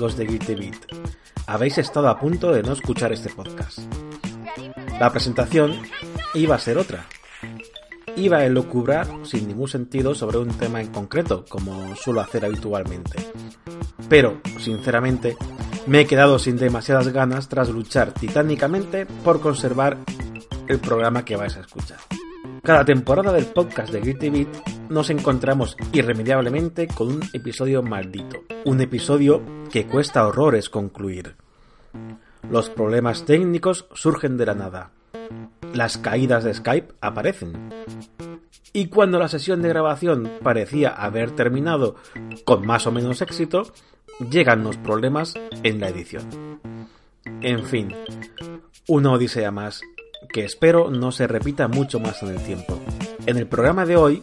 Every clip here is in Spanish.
amigos de Geek Beat. Habéis estado a punto de no escuchar este podcast. La presentación iba a ser otra. Iba a elucubrar sin ningún sentido sobre un tema en concreto, como suelo hacer habitualmente. Pero, sinceramente, me he quedado sin demasiadas ganas tras luchar titánicamente por conservar el programa que vais a escuchar. Cada temporada del podcast de Gritty Beat nos encontramos irremediablemente con un episodio maldito. Un episodio que cuesta horrores concluir. Los problemas técnicos surgen de la nada. Las caídas de Skype aparecen. Y cuando la sesión de grabación parecía haber terminado con más o menos éxito, llegan los problemas en la edición. En fin, una odisea más que espero no se repita mucho más en el tiempo. En el programa de hoy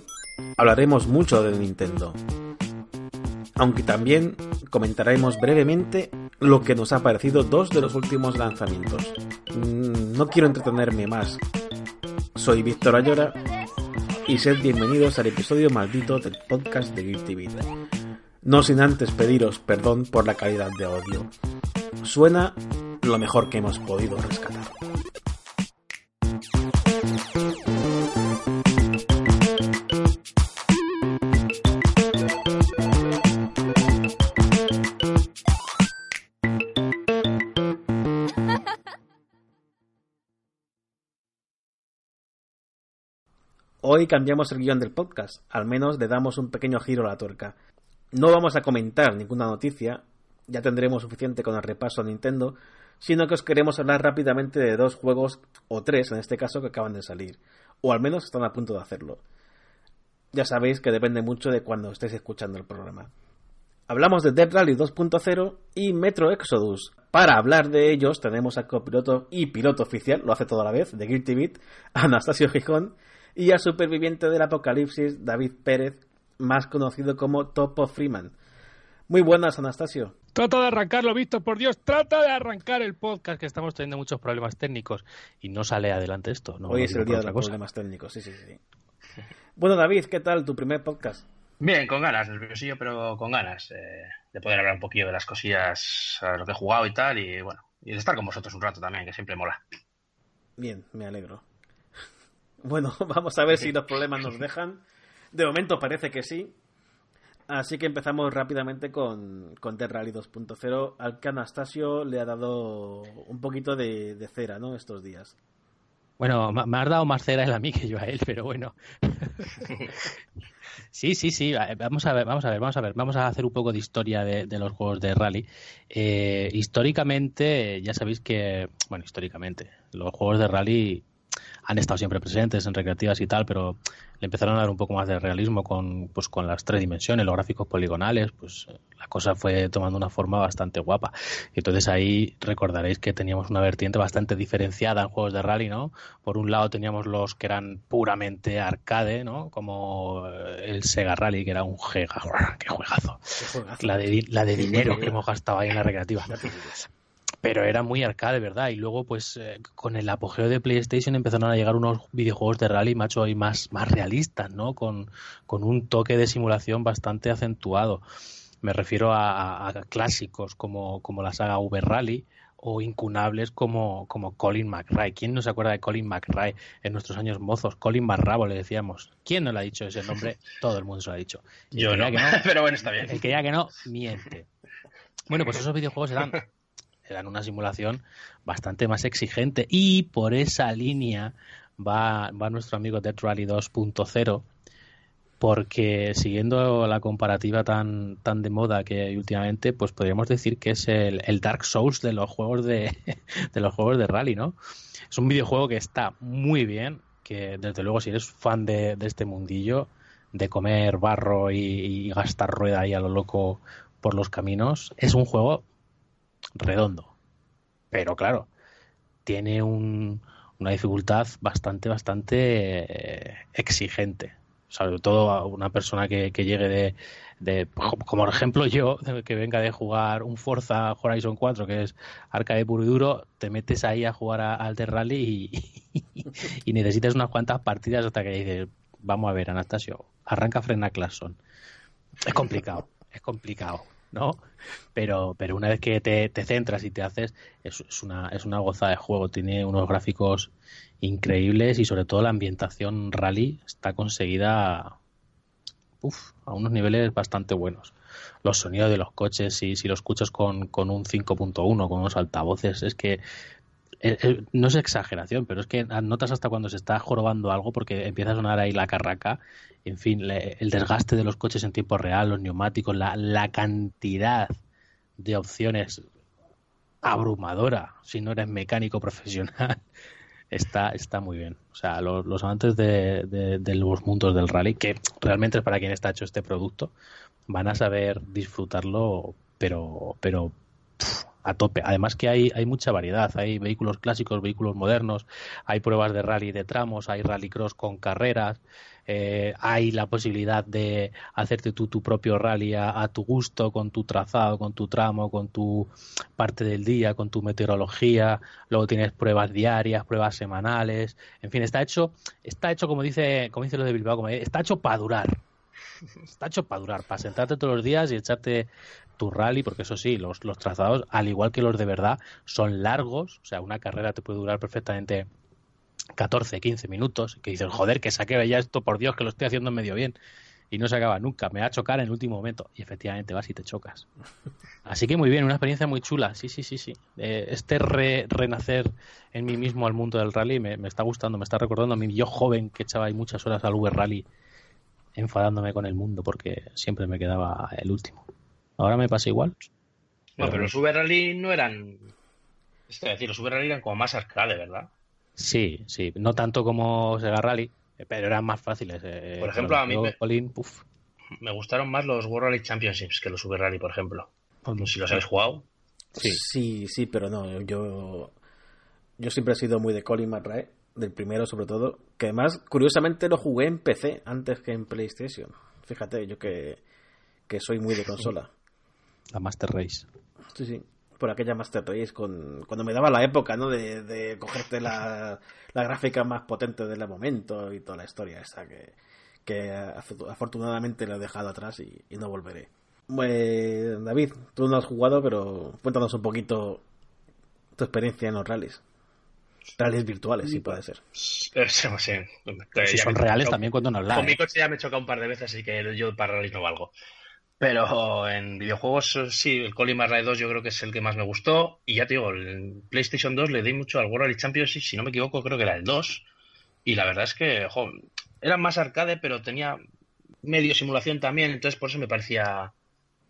hablaremos mucho de Nintendo, aunque también comentaremos brevemente lo que nos ha parecido dos de los últimos lanzamientos. Mm, No quiero entretenerme más. Soy Víctor Ayora y sed bienvenidos al episodio maldito del podcast de Geek TV. No sin antes pediros perdón por la calidad de audio. Suena lo mejor que hemos podido rescatar. Hoy cambiamos el guion del podcast, al menos le damos un pequeño giro a la tuerca. No vamos a comentar ninguna noticia, ya tendremos suficiente con el repaso a Nintendo, sino que os queremos hablar rápidamente de dos juegos, o tres en este caso, que acaban de salir, o al menos están a punto de hacerlo. Ya sabéis que depende mucho de cuando estéis escuchando el programa. Hablamos de Dead Rally 2.0 y Metro Exodus. Para hablar de ellos tenemos a copiloto y piloto oficial, lo hace toda la vez, de Guilty Anastasio Gijón, y a superviviente del apocalipsis, David Pérez, más conocido como Topo Freeman. Muy buenas, Anastasio. Trata de arrancarlo, Víctor, por Dios, trata de arrancar el podcast, que estamos teniendo muchos problemas técnicos y no sale adelante esto. No Hoy es el día de otra los cosa. problemas técnicos, sí, sí, sí. Bueno, David, ¿qué tal tu primer podcast? Bien, con ganas, nerviosillo, pero con ganas eh, de poder hablar un poquillo de las cosillas, a lo que he jugado y tal, y bueno, y de estar con vosotros un rato también, que siempre mola. Bien, me alegro. Bueno, vamos a ver si los problemas nos dejan. De momento parece que sí. Así que empezamos rápidamente con, con Dead Rally 2.0, al que Anastasio le ha dado un poquito de, de cera, ¿no? Estos días. Bueno, me has dado más cera él a mí que yo a él, pero bueno. Sí, sí, sí. Vamos a ver, vamos a ver, vamos a ver. Vamos a hacer un poco de historia de, de los juegos de rally. Eh, históricamente, ya sabéis que, bueno, históricamente, los juegos de rally han estado siempre presentes en recreativas y tal, pero le empezaron a dar un poco más de realismo con, pues, con las tres dimensiones, los gráficos poligonales, pues la cosa fue tomando una forma bastante guapa. Y entonces ahí recordaréis que teníamos una vertiente bastante diferenciada en juegos de rally, ¿no? Por un lado teníamos los que eran puramente arcade, ¿no? Como eh, el Sega Rally, que era un gega, qué juegazo. Qué juegazo. La de, la de dinero que hemos gastado ahí en la recreativa. Pero era muy arcade, ¿verdad? Y luego, pues, eh, con el apogeo de PlayStation empezaron a llegar unos videojuegos de rally, macho, y más, más realistas, ¿no? Con, con un toque de simulación bastante acentuado. Me refiero a, a- a clásicos como, como la saga V Rally o incunables como, como Colin McRae. ¿Quién no se acuerda de Colin McRae en nuestros años mozos? Colin Barrabo le decíamos. ¿Quién no le ha dicho ese nombre? Todo el mundo se lo ha dicho. Yo no, que pero bueno, está bien. el que ya que no, miente. Bueno, pues esos videojuegos eran, eran una simulación bastante más exigente y por esa línea va, va nuestro amigo Dead Rally 2.0 porque siguiendo la comparativa tan, tan de moda que hay últimamente, pues podríamos decir que es el, Dark Souls de los juegos de, de los juegos de rally, ¿no? Es un videojuego que está muy bien, que desde luego si eres fan de, este mundillo, de comer barro y, y, gastar rueda ahí a lo loco por los caminos, es un juego redondo. Pero claro, tiene un, una dificultad bastante, bastante eh, exigente sobre todo a una persona que, que llegue de, de, como ejemplo yo, que venga de jugar un Forza Horizon 4, que es arcade puro y duro, te metes ahí a jugar a Alter Rally y, y, necesitas unas cuantas partidas hasta que dices, vamos a ver, Anastasio, arranca frena Claxon. Es complicado, es complicado. ¿No? Pero, pero una vez que te, te centras y te haces, es, es, una, es una gozada de juego. Tiene unos gráficos increíbles y sobre todo la ambientación rally está conseguida a unos niveles bastante buenos. Los sonidos de los coches, si, si lo escuchas con, con un 5.1, con unos altavoces, es que eh, eh, no es exageración, pero es que notas hasta cuando se está jorobando algo porque empieza a sonar ahí la carraca. En fin, le, el desgaste de los coches en tiempo real, los neumáticos, la, la cantidad de opciones abrumadora si no eres mecánico profesional está, está muy bien. O sea, los, los amantes de, los mundos del rally, que realmente es para quien está hecho este producto, van a saber disfrutarlo, pero, pero a tope. Además que hay, hay mucha variedad. Hay vehículos clásicos, vehículos modernos, hay pruebas de rally de tramos, hay rallycross con carreras. Eh, hay la posibilidad de hacerte tú tu propio rally a, a, tu gusto, con tu trazado, con tu tramo, con tu parte del día, con tu meteorología. Luego tienes pruebas diarias, pruebas semanales. En fin, está hecho, está hecho como dice, como dice lo de Bilbao, como, está hecho para durar. Está hecho para durar, para sentarte todos los días y echarte tu rally, porque eso sí, los, los trazados, al igual que los de verdad, son largos. O sea, una carrera te puede durar perfectamente 14, 15 minutos, que dices, joder, que saque ya esto, por Dios, que lo estoy haciendo medio bien. Y no se acaba nunca, me va a chocar en el último momento. Y efectivamente vas y te chocas. Así que muy bien, una experiencia muy chula, sí, sí, sí, sí. Eh, este re, renacer en mí mismo al mundo del rally me, está gustando, me está recordando a mí, yo joven que echaba ahí muchas horas al V Rally, enfadándome con el mundo porque siempre me quedaba el último. Ahora me pasa igual. Bueno, pero los V Rally no eran. Es decir, los V Rally eran como más arcade, ¿verdad? Sí, sí, no tanto como Sega Rally, pero eran más fáciles. Eh, por ejemplo, a mí me, Colin, me, gustaron más los World Rally Championships que los Super Rally, por ejemplo. No sé si los habéis jugado. Sí. sí, sí, pero no, yo yo siempre he sido muy de Colin McRae, del primero sobre todo, que además, curiosamente, lo jugué en PC antes que en PlayStation. Fíjate, yo que, que soy muy de consola. La Master Race. Sí, sí por aquella Master Race con, cuando me daba la época, ¿no? De, de cogerte la, la, gráfica más potente del momento y toda la historia esa que, que afortunadamente lo he dejado atrás y, y no volveré. Pues, David, tú no has jugado, pero cuéntanos un poquito tu experiencia en los rallies. Rallies virtuales, si puede ser. Sí, si son reales también cuando no hablas. Con mi coche ya me he chocado un par de veces, así que yo para rallies no valgo. Pero en videojuegos, sí, el Colin Rally 2 yo creo que es el que más me gustó. Y ya te digo, en PlayStation 2 le di mucho al World Rally Championship, si no me equivoco, creo que era el 2. Y la verdad es que, era más arcade, pero tenía medio simulación también, entonces por eso me parecía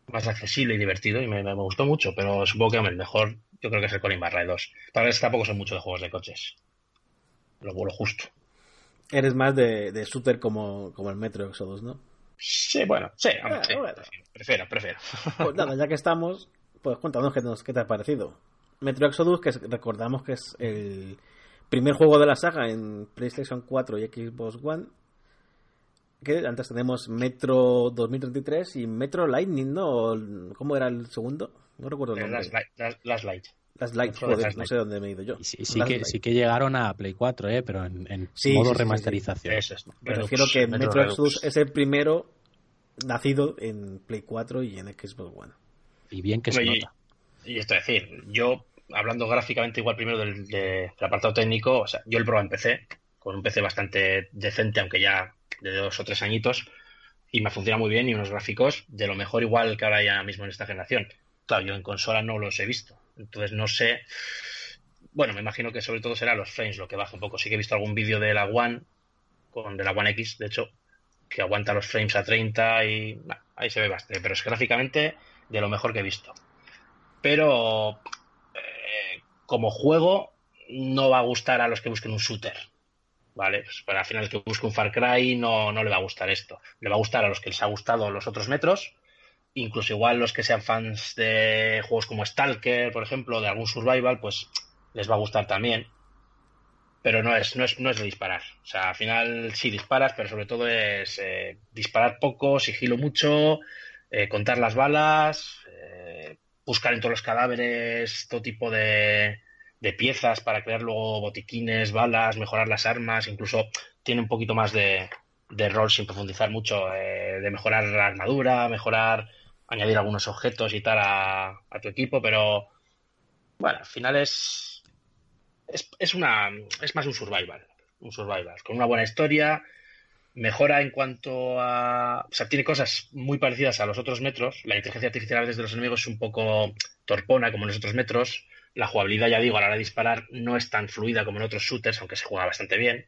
más accesible y divertido y me, me gustó mucho. Pero supongo que hombre, el mejor yo creo que es el Colin Rally 2. Tal vez tampoco son mucho de juegos de coches. Lo, lo justo. Eres más de, de shooter como, como el Metro Exodus, ¿no? Sí, bueno, sí, ah, sí, bueno. prefiero, prefiero. Pues nada, ya que estamos, pues cuéntanos qué, qué te ha parecido. Metro Exodus, que recordamos que es el primer juego de la saga en PlayStation 4 y Xbox One. Que antes tenemos Metro 2033 y Metro Lightning, ¿no? ¿Cómo era el segundo? No recuerdo el nombre. Las, las, las Light. Las Light, joder, las no sé dónde me he ido yo. Sí, sí, que, sí que llegaron a Play 4, ¿eh? pero en, en sí, modo sí, remasterización. Eso es. Me refiero que Metro, Metro Exodus es el primero nacido en Play 4 y en Xbox One. Y bien que se y, nota. Y esto es decir, yo, hablando gráficamente igual primero del, de, del apartado técnico, o sea, yo el probé en PC, con un PC bastante decente, aunque ya de dos o tres añitos, y me funciona muy bien y unos gráficos de lo mejor igual que ahora ya mismo en esta generación. Claro, yo en consola no los he visto. Entonces no sé. Bueno, me imagino que sobre todo será los frames lo que baja un poco. Sí que he visto algún vídeo de la One, con de la One X, de hecho, que aguanta los frames a 30 y ahí se ve bastante. Pero es gráficamente de lo mejor que he visto. Pero eh, como juego no va a gustar a los que busquen un shooter. ¿Vale? Pues al final el que busque un Far Cry no, no le va a gustar esto. Le va a gustar a los que les ha gustado los otros metros incluso igual los que sean fans de juegos como Stalker, por ejemplo, de algún survival, pues les va a gustar también. Pero no es, no es, no es de disparar. O sea, al final sí disparas, pero sobre todo es eh, disparar poco, sigilo mucho, eh, contar las balas, eh, buscar en todos los cadáveres todo tipo de, de piezas para crear luego botiquines, balas, mejorar las armas, incluso tiene un poquito más de, de rol sin profundizar mucho, de mejorar la armadura, mejorar añadir algunos objetos y tal a, tu equipo, pero bueno, al final es, es, una es más un survival, un survival con una buena historia, mejora en cuanto a, o sea, tiene cosas muy parecidas a los otros metros. La inteligencia artificial desde los enemigos es un poco torpona como en los otros metros. La jugabilidad, ya digo, a la hora de disparar no es tan fluida como en otros shooters, aunque se juega bastante bien.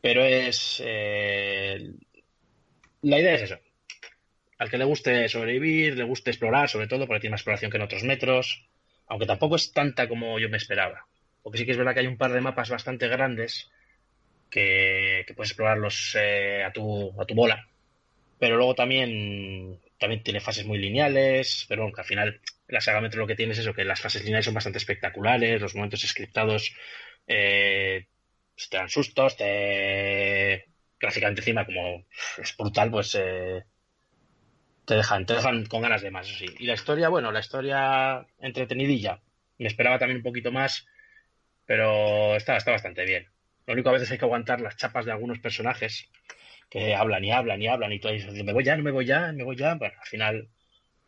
Pero es. Eh, la idea es eso al que le guste sobrevivir, le guste explorar, sobre todo porque tiene más exploración que en otros metros, aunque tampoco es tanta como yo me esperaba. Porque sí que es verdad que hay un par de mapas bastante grandes que, puedes explorarlos eh, a, tu, a tu bola. Pero luego también, también tiene fases muy lineales, pero bueno, que al final la saga Metro lo que tiene es eso, que las fases lineales son bastante espectaculares, los momentos scriptados eh, pues te dan sustos, te... gráficamente encima como es brutal, pues... Eh, te dejan, te dejan con ganas de más. Y la historia, bueno, la historia entretenidilla. Me esperaba también un poquito más, pero está, está bastante bien. Lo único a veces hay que aguantar las chapas de algunos personajes que hablan y hablan y hablan y tú dices, me voy ya, no me voy ya, me voy ya. Bueno, al final,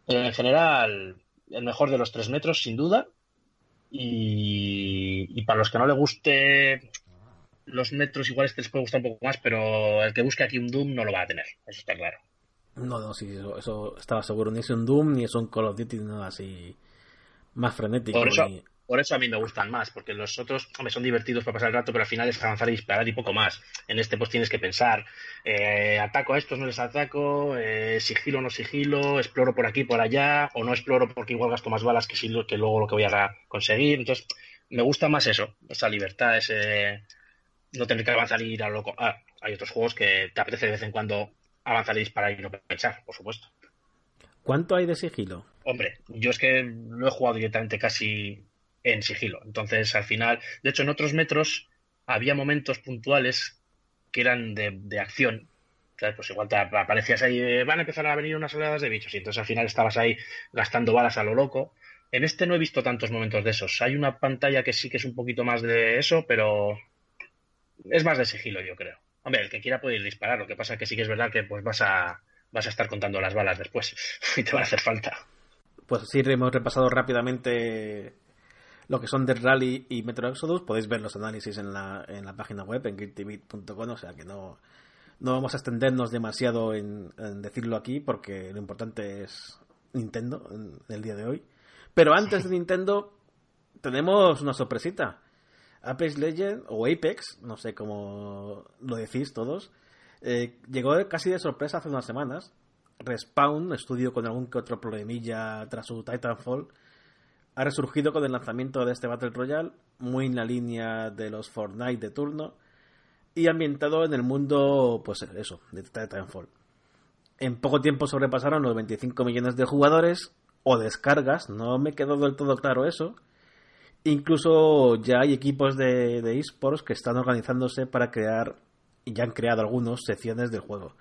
en general, el mejor de los tres metros, sin duda. Y, y para los que no le guste los metros, igual este les puede gustar un poco más, pero el que busque aquí un Doom no lo va a tener, eso está claro. No, no, sí, eso, estaba seguro. Ni es un Doom, ni es un Call of Duty, nada así más frenético. Por eso, por eso a mí me gustan más, porque los otros me son divertidos para pasar el rato, pero al final es avanzar y disparar y poco más. En este pues tienes que pensar, eh, ataco a estos, no les ataco, eh, sigilo, no sigilo, exploro por aquí, por allá, o no exploro porque igual gasto más balas que, si, que luego lo que voy a conseguir. Entonces, me gusta más eso, esa libertad, ese no tener que avanzar y ir a loco. Ah, hay otros juegos que te apetece de vez en cuando avanzar y disparar y no pensar, por supuesto. ¿Cuánto hay de sigilo? Hombre, yo es que lo he jugado directamente casi en sigilo. Entonces, al final, de hecho, en otros metros había momentos puntuales que eran de, acción. Pues igual te aparecías ahí, van a empezar a venir unas oleadas de bichos, y entonces al final estabas ahí gastando balas a lo loco. En este no he visto tantos momentos de esos. Hay una pantalla que sí que es un poquito más de eso, pero es más de sigilo, yo creo. Hombre, el que quiera puede ir disparar. Lo que pasa es que sí que es verdad que pues vas a, vas a estar contando las balas después y te van a hacer falta. Pues sí, hemos repasado rápidamente lo que son Dead Rally y Metro Exodus. Podéis ver los análisis en la, en la página web, en guiltybit.com, o sea que no, no vamos a extendernos demasiado en, decirlo aquí porque lo importante es Nintendo en el día de hoy. Pero antes de Nintendo tenemos una sorpresita. Apex Legend o Apex, no sé cómo lo decís todos, eh, llegó casi de sorpresa hace unas semanas. Respawn, estudio con algún que otro problemilla tras su Titanfall, ha resurgido con el lanzamiento de este Battle Royale, muy en la línea de los Fortnite de turno y ambientado en el mundo, pues eso, de Titanfall. En poco tiempo sobrepasaron los 25 millones de jugadores o descargas, no me quedó del todo claro eso Incluso ya hay equipos de, de esports que están organizándose para crear, y ya han creado algunos, secciones del juego.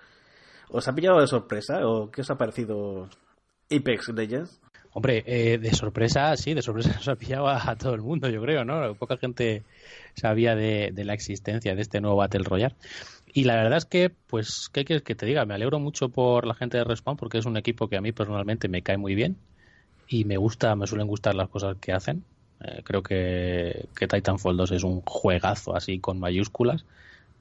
¿Os ha pillado de sorpresa o qué os ha parecido Apex Legends? Hombre, eh, de sorpresa, sí, de sorpresa nos ha pillado a, todo el mundo, yo creo, ¿no? Poca gente sabía de, la existencia de este nuevo Battle Royale. Y la verdad es que, pues, ¿qué quieres que te diga? Me alegro mucho por la gente de Respawn porque es un equipo que a mí personalmente me cae muy bien y me gusta, me suelen gustar las cosas que hacen. Eh, creo que, que, Titanfall 2 es un juegazo así con mayúsculas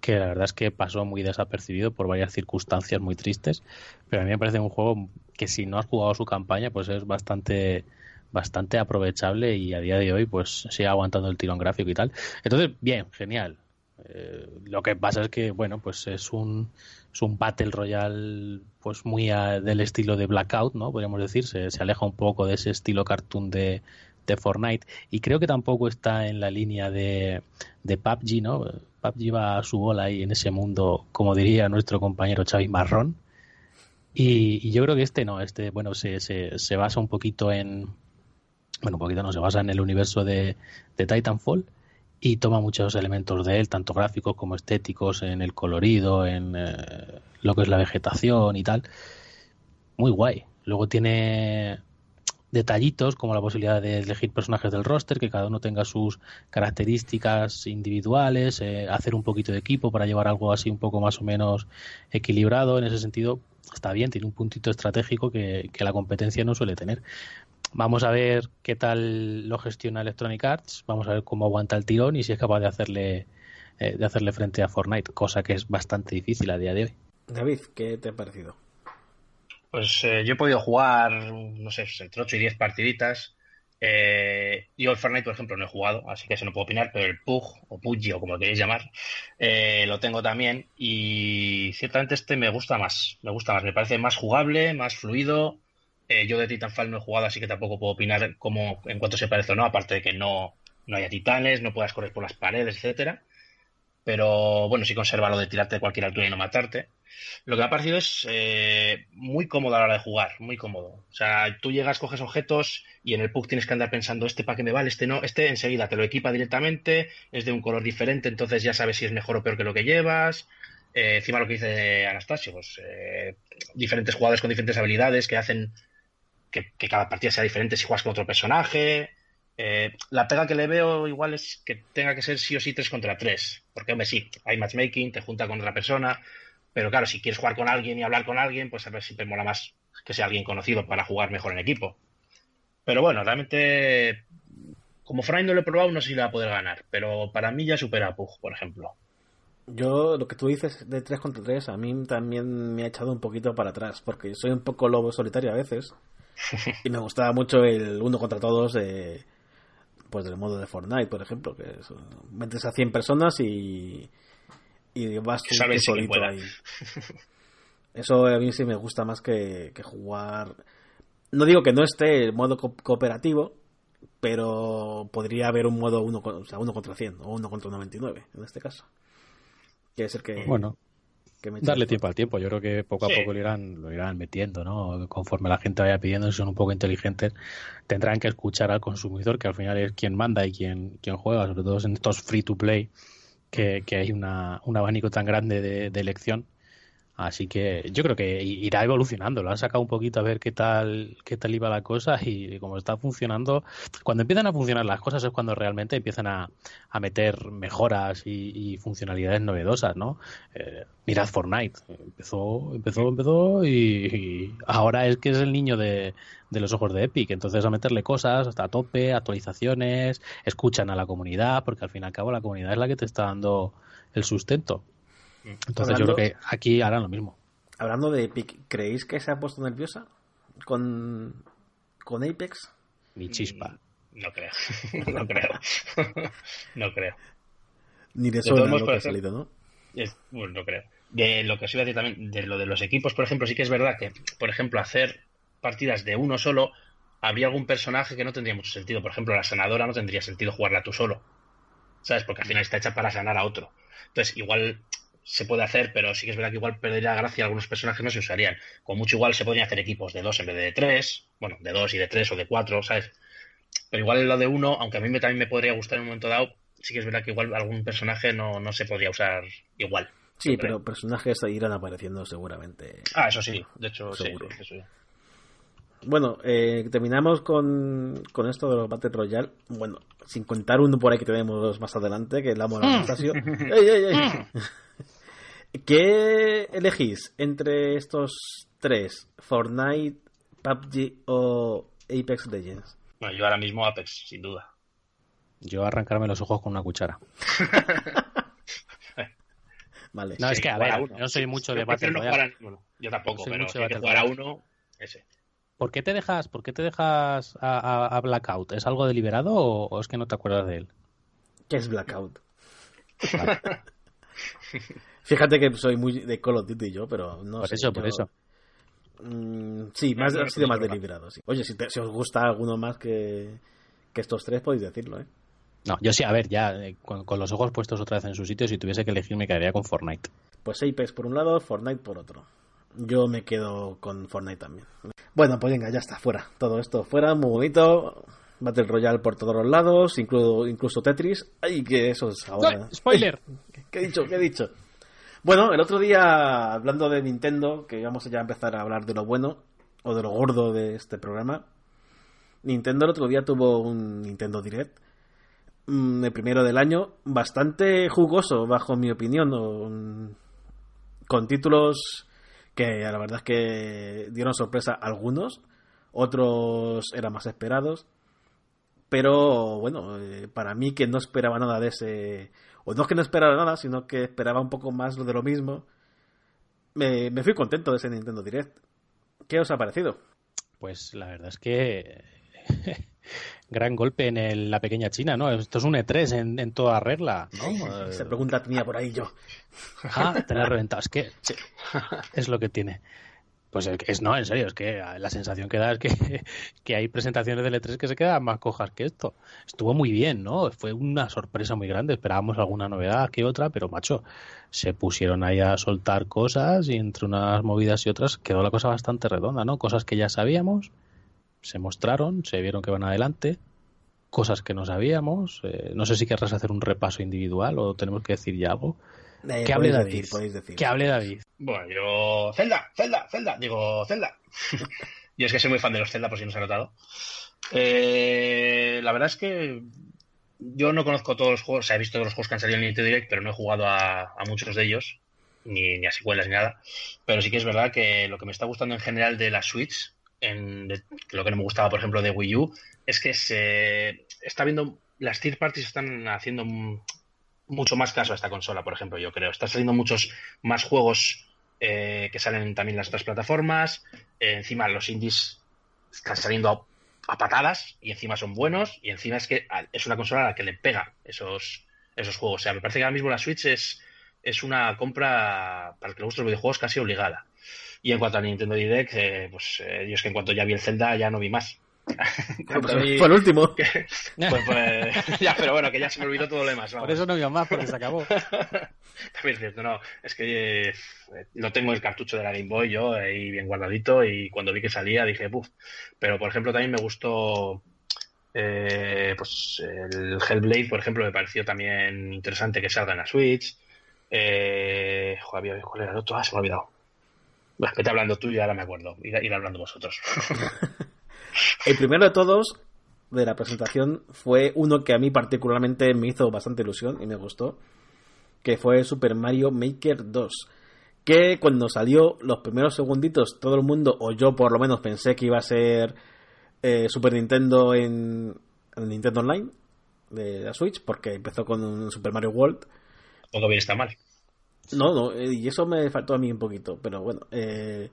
que la verdad es que pasó muy desapercibido por varias circunstancias muy tristes, pero a mí me parece un juego que si no has jugado su campaña, pues es bastante bastante aprovechable y a día de hoy pues sigue aguantando el tirón gráfico y tal. Entonces, bien, genial. Eh, lo que pasa es que, bueno, pues es un, es un Battle Royale pues muy del estilo de Blackout, ¿no? Podríamos decir, se, aleja un poco de ese estilo cartoon de, de, Fortnite y creo que tampoco está en la línea de, de PUBG, ¿no? PUBG va a su bola ahí en ese mundo, como diría nuestro compañero Xavi Marrón. Y, yo creo que este no, este, bueno, se, se, se basa un poquito en, bueno, un poquito no, se basa en el universo de, de Titanfall y toma muchos elementos de él, tanto gráficos como estéticos, en el colorido, en eh, lo que es la vegetación y tal. Muy guay. Luego tiene detallitos como la posibilidad de elegir personajes del roster, que cada uno tenga sus características individuales, eh, hacer un poquito de equipo para llevar algo así un poco más o menos equilibrado. En ese sentido, está bien, tiene un puntito estratégico que, que la competencia no suele tener. Vamos a ver qué tal lo gestiona Electronic Arts, vamos a ver cómo aguanta el tirón y si es capaz de hacerle eh, de hacerle frente a Fortnite, cosa que es bastante difícil a día de hoy. David, ¿qué te ha parecido? Pues eh, yo he podido jugar, no sé, entre 8 y 10 partiditas. Eh, yo el Fortnite, por ejemplo, no he jugado, así que eso no puedo opinar, pero el PUG o PUBG o como lo queréis llamar, lo tengo también y ciertamente este me gusta más, me gusta más, me parece más jugable, más fluido, eh, yo de Titanfall no he jugado, así que tampoco puedo opinar cómo, en cuanto se parece o no, aparte de que no, no haya titanes, no puedas correr por las paredes, etcétera. Pero bueno, sí conserva lo de tirarte de cualquier altura y no matarte. Lo que me ha parecido es eh, muy cómodo a la hora de jugar, muy cómodo. O sea, tú llegas, coges objetos y en el PUG tienes que andar pensando, este para qué me vale, este no, este enseguida te lo equipa directamente, es de un color diferente, entonces ya sabes si es mejor o peor que lo que llevas. Eh, encima lo que dice Anastasio, pues diferentes jugadores con diferentes habilidades que hacen que, cada partida sea diferente si juegas con otro personaje. Eh, la pega que le veo igual es que tenga que ser sí o sí 3 contra 3. Porque, hombre, sí, hay matchmaking, te junta con otra persona. Pero claro, si quieres jugar con alguien y hablar con alguien, pues a ver, siempre mola más que sea alguien conocido para jugar mejor en equipo. Pero bueno, realmente, como Frank no lo he probado, no sé si le va a poder ganar. Pero para mí ya supera a Pug, por ejemplo. Yo, lo que tú dices de 3 contra 3, a mí también me ha echado un poquito para atrás. Porque soy un poco lobo solitario a veces. y me gustaba mucho el uno contra todos de pues del modo de Fortnite, por ejemplo, que es, metes a 100 personas y y vas solito ahí. Eso a mí sí me gusta más que, jugar. No digo que no esté el modo cooperativo, pero podría haber un modo uno, o sea, uno contra 100 o uno contra 99 en este caso. Que es el que. Bueno, Darle tiempo al tiempo, yo creo que poco a poco lo irán, lo irán metiendo, ¿no? Conforme la gente vaya pidiendo, si son un poco inteligentes, tendrán que escuchar al consumidor, que al final es quien manda y quien, quien juega, sobre todo en estos free to play, que, que hay una, un abanico tan grande de, de elección Así que yo creo que irá evolucionando. Lo han sacado un poquito a ver qué tal, qué tal iba la cosa y como está funcionando, cuando empiezan a funcionar las cosas es cuando realmente empiezan a, a meter mejoras y, funcionalidades novedosas, ¿no? Eh, mirad Fortnite. Empezó, empezó, empezó y, ahora es que es el niño de, de los ojos de Epic. Entonces a meterle cosas hasta tope, actualizaciones, escuchan a la comunidad, porque al fin y al cabo la comunidad es la que te está dando el sustento. Entonces yo creo que aquí harán lo mismo. Hablando de Epic, ¿creéis que se ha puesto nerviosa con, con Apex? Ni chispa. Mm, no creo. no creo. no creo. Ni de, suena lo que ha salido, ¿no? bueno, no creo. De lo que os iba a decir también, de lo de los equipos, por ejemplo, sí que es verdad que, por ejemplo, hacer partidas de uno solo, habría algún personaje que no tendría mucho sentido. Por ejemplo, la sanadora no tendría sentido jugarla tú solo. ¿Sabes? Porque al final está hecha para sanar a otro. Entonces, igual se puede hacer, pero sí que es verdad que igual perdería gracia algunos personajes no se usarían. Con mucho igual se podrían hacer equipos de dos en vez de tres, bueno, de dos y de tres o de cuatro, ¿sabes? Pero igual lo de uno, aunque a mí me, también me podría gustar en un momento dado, sí que es verdad que igual algún personaje no, no se podría usar igual. Sí, pero personajes irán apareciendo seguramente. Ah, eso sí, de hecho, seguro. sí, Bueno, eh, terminamos con, con esto de los Battle Royale. Bueno, sin contar uno por ahí que tenemos más adelante, que es la Mona ¡Ey, ey, ey! ¿Qué elegís entre estos tres? ¿Fortnite, PUBG o Apex Legends? Bueno, yo ahora mismo Apex, sin duda. Yo arrancarme los ojos con una cuchara. vale. No, es que a ver, no soy mucho de Battle Royale. yo tampoco, pero si jugar a uno, ese. ¿Por qué te dejas, por qué te dejas a, Blackout? ¿Es algo deliberado o, es que no te acuerdas de él? ¿Qué es Blackout? Fíjate que soy muy de Call of Duty yo, pero no por sé. Eso, por eso, mm, sí, más, ha sido más deliberado. Sí. Oye, si, os gusta alguno más que, que estos tres, podéis decirlo, ¿eh? No, yo sí, a ver, ya eh, con, los ojos puestos otra vez en su sitio, si tuviese que elegir me quedaría con Fortnite. Pues Apex por un lado, Fortnite por otro. Yo me quedo con Fortnite también. Bueno, pues venga, ya está, fuera. Todo esto fuera, muy bonito. Battle Royale por todos los lados, incluso, incluso Tetris. ¡Ay, que eso es ahora! ¡Spoiler! ¿Qué, he dicho? ¿Qué he dicho? Bueno, el otro día, hablando de Nintendo, que vamos ya a empezar a hablar de lo bueno o de lo gordo de este programa. Nintendo el otro día tuvo un Nintendo Direct, mm, el primero del año, bastante jugoso, bajo mi opinión, con títulos que la verdad es que dieron sorpresa a algunos, otros eran más esperados, pero bueno, eh, para mí que no esperaba nada de ese, o no es que no esperaba nada, sino que esperaba un poco más de lo mismo, me, me fui contento de ese Nintendo Direct. ¿Qué os ha parecido? Pues la verdad es que gran golpe en la pequeña China, ¿no? Esto es un E3 en, toda regla, ¿no? Esa pregunta tenía por ahí yo. Ah, tener reventado. Es que es lo que tiene. Pues es, no, en serio, es que la sensación que da es que, hay presentaciones del E3 que se quedan más cojas que esto. Estuvo muy bien, ¿no? Fue una sorpresa muy grande. Esperábamos alguna novedad que otra, pero macho, se pusieron ahí a soltar cosas y entre unas movidas y otras quedó la cosa bastante redonda, ¿no? Cosas que ya sabíamos se mostraron, se vieron que van adelante, cosas que no sabíamos. Eh, no sé si querrás hacer un repaso individual o tenemos que decir ya algo. Eh, ¿Qué hable David? Decir, ¿Qué hable David? Bueno, yo. Zelda, Zelda, Zelda. Digo, Zelda. yo es que soy muy fan de los Zelda, por si no se ha notado. Eh, la verdad es que yo no conozco todos los juegos, o sea, he visto todos los juegos que han salido en Nintendo Direct, pero no he jugado a, a muchos de ellos, ni, ni, a secuelas ni nada. Pero sí que es verdad que lo que me está gustando en general de la Switch en lo que no me gustaba, por ejemplo, de Wii U, es que se está viendo, las third parties están haciendo mucho más caso a esta consola, por ejemplo, yo creo. Están saliendo muchos más juegos eh, que salen también en las otras plataformas. Eh, encima los indies están saliendo a, patadas y encima son buenos y encima es que es una consola a la que le pega esos, esos juegos. O sea, me parece que ahora mismo la Switch es, es una compra para el que le gustan los videojuegos casi obligada. Y en cuanto a Nintendo Direct, eh, pues eh, yo es que en cuanto ya vi el Zelda ya no vi más. Pues fue el último. pues, pues, ya, pero bueno, que ya se me olvidó todo lo demás. Por eso no vi más, porque se acabó. También es cierto, no. Es que eh, no tengo el cartucho de la Game Boy yo ahí bien guardadito y cuando vi que salía dije, puf. Pero por ejemplo también me gustó eh, pues el Hellblade, por ejemplo, me pareció también interesante que salga en la Switch. Eh, joder, ¿cuál era el otro? Ah, se me ha olvidado. Vete hablando tú y ahora me acuerdo. Ir, hablando vosotros. El primero de todos de la presentación fue uno que a mí particularmente me hizo bastante ilusión y me gustó, que fue Super Mario Maker 2. Que cuando salió los primeros segunditos, todo el mundo, o yo por lo menos pensé que iba a ser eh, Super Nintendo en, en, Nintendo Online de la Switch, porque empezó con un Super Mario World. Todo bien está mal. No, no, eh, y eso me faltó a mí un poquito, pero bueno. Eh,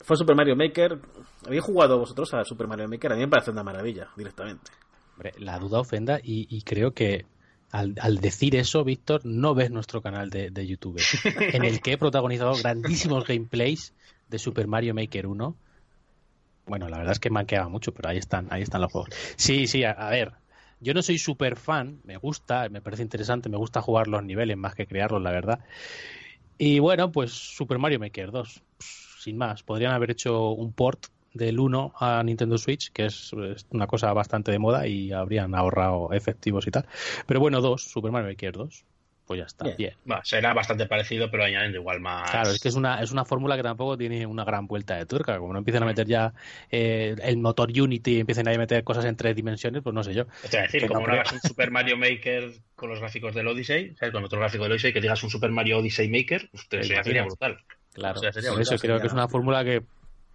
fue Super Mario Maker. ¿Habéis jugado vosotros a Super Mario Maker? A mí me parece una maravilla, directamente. Hombre, la duda ofenda y, creo que al, decir eso, Víctor, no ves nuestro canal de, YouTube, en el que he protagonizado grandísimos gameplays de Super Mario Maker 1. Bueno, la verdad es que quedado mucho, pero ahí están, ahí están los juegos. Sí, sí, a ver, yo no soy súper fan, me gusta, me parece interesante, me gusta jugar los niveles más que crearlos, la verdad. Y bueno, pues Super Mario Maker 2, sin más. Podrían haber hecho un port del 1 a Nintendo Switch, que es, una cosa bastante de moda y habrían ahorrado efectivos y tal. Pero bueno, 2, Super Mario Maker 2 pues ya está, bien. será bastante parecido, pero añadiendo igual más. Claro, es que es una, es una fórmula que tampoco tiene una gran vuelta de tuerca. Como no empiezan a meter ya eh, el motor Unity y empiecen a meter cosas en tres dimensiones, pues no sé yo. Es decir, como no hagas un Super Mario Maker con los gráficos del Odyssey, ¿sabes? con otro gráfico del Odyssey, que digas un Super Mario Odyssey Maker, pues sería brutal. Claro, por eso creo que es una fórmula que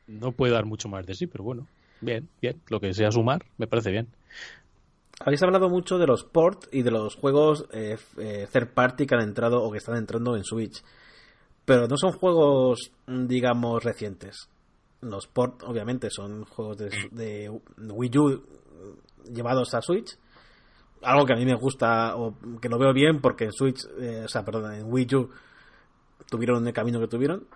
no puede dar mucho más de sí, pero bueno, bien, bien. Lo que sea sumar, me parece bien. Habéis hablado mucho de los ports y de los juegos eh, eh, third party que han entrado o que están entrando en Switch. Pero no son juegos, digamos, recientes. los port, obviamente, son juegos de, de Wii U llevados a Switch. Algo que a mí me gusta, o que lo veo bien, porque en Switch, eh, o sea, perdón, en Wii U tuvieron el camino que tuvieron.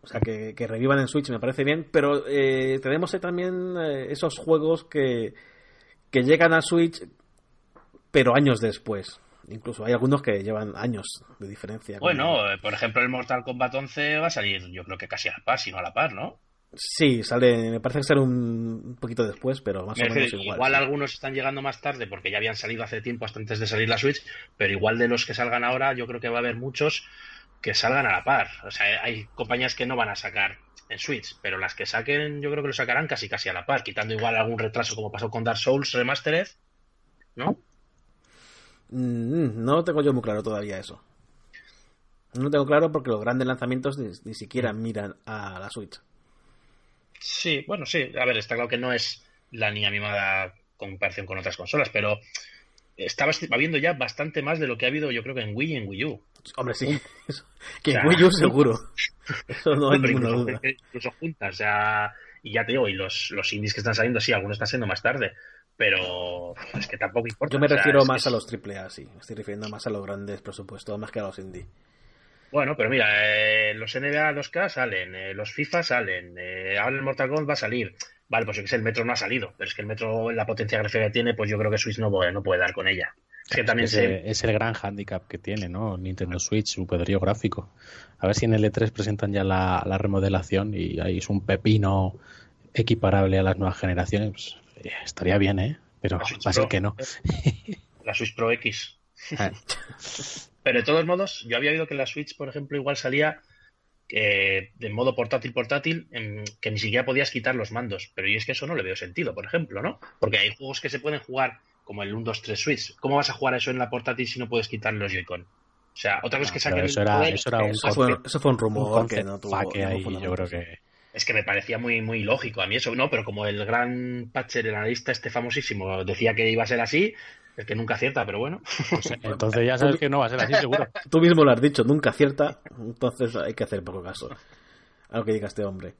O sea, que, que revivan en Switch me parece bien, pero eh, tenemos también eh, esos juegos que, que llegan a Switch, pero años después. Incluso hay algunos que llevan años de diferencia. Bueno, eh, por ejemplo, el Mortal Kombat 11 va a salir, yo creo que casi a la par, si no a la par, ¿no? Sí, sale, me parece que sale un poquito después, pero más Me o menos igual. igual sí. algunos están llegando más tarde porque ya habían salido hace tiempo, hasta antes de salir la Switch, pero igual de los que salgan ahora, yo creo que va a haber muchos que salgan a la par. O sea, hay compañías que no van a sacar en Switch, pero las que saquen, yo creo que lo sacarán casi casi a la par, quitando igual algún retraso como pasó con Dark Souls Remastered, ¿no? Mm, no lo tengo yo muy claro todavía eso. No lo tengo claro porque los grandes lanzamientos ni, ni siquiera miran a la Switch. Sí, bueno, sí. A ver, está claro que no es la niña mimada comparación con otras consolas, pero está bast- habiendo ya bastante más de lo que ha habido, yo creo que en Wii y en Wii U. Hombre, sí. que O sea, seguro. Eso no hay ninguna incluso, duda. incluso juntas, o sea, y ya te digo, y los, los indies que están saliendo, sí, algunos están siendo más tarde, pero es que tampoco importa. Yo me o sea, refiero es que más a es- los AAA, sí. Me estoy refiriendo más a los grandes presupuestos, más que a los indie. Bueno, pero mira, eh, los NBA 2K salen, eh, los FIFA salen, eh, ahora el Mortal Kombat va a salir. Vale, pues yo que sé, el Metro no ha salido, pero es que el Metro, la potencia gráfica que tiene, pues yo creo que Switch no puede, no puede dar con ella. Es que también es, se... el- es el gran handicap que tiene, ¿no? Nintendo Switch, su poderío gráfico. A ver si en el E3 presentan ya la, la remodelación y ahí es un pepino equiparable a las nuevas generaciones. Pues, eh, estaría bien, ¿eh? Pero va a ser que no. la Switch Pro X. Pero de todos modos, yo había oído que la Switch, por ejemplo, igual salía eh, de modo portátil portátil, en que ni siquiera podías quitar los mandos. Pero yo es que eso no le veo sentido, por ejemplo, ¿no? Porque hay juegos que se pueden jugar como el 1, 2, 3 Switch. ¿Cómo vas a jugar eso en la portátil si no puedes quitar los Joy-Con? O sea, otra cosa No, que saquen eso era- poder, eso era un Eso es- fue, eso fue un Un rumor que no tuvo. ahí, tuvo yo creo que... Es que me parecía muy, muy lógico a mí eso, no, pero como el gran Patcher, el analista este famosísimo, decía que iba a ser así, es que nunca acierta, pero bueno. pues, entonces ya sabes que no va a ser así, seguro. Tú mismo lo has dicho, nunca acierta, entonces hay que hacer poco caso a lo que diga este hombre.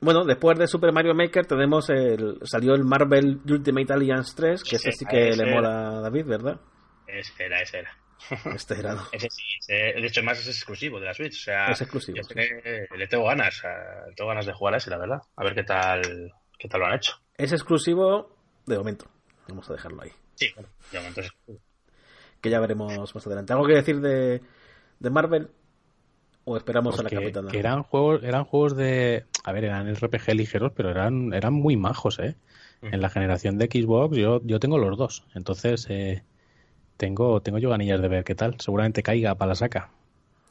Bueno, después de Super Mario Maker tenemos el salió el Marvel Ultimate Alliance 3, que ese sí que le mola a David, ¿verdad? Ese era, ese era. Este era, ¿no? Ese sí, ese- de hecho, más es exclusivo de la Switch. O sea, Es exclusivo, sí. que le tengo ganas, le tengo ganas de jugar a ese, la verdad. A ver qué tal, qué tal lo han hecho. Es exclusivo de momento. Vamos a dejarlo ahí. Sí, bueno, de momento es exclusivo. Que ya veremos más adelante. ¿Algo que decir de, de Marvel? ¿O esperamos Pues a la que, capitana? que eran juegos eran juegos de a ver eran RPG ligeros pero eran eran muy majos eh Mm. en la generación de Xbox yo yo tengo los dos entonces eh, tengo tengo yo ganillas de ver qué tal seguramente caiga para la saca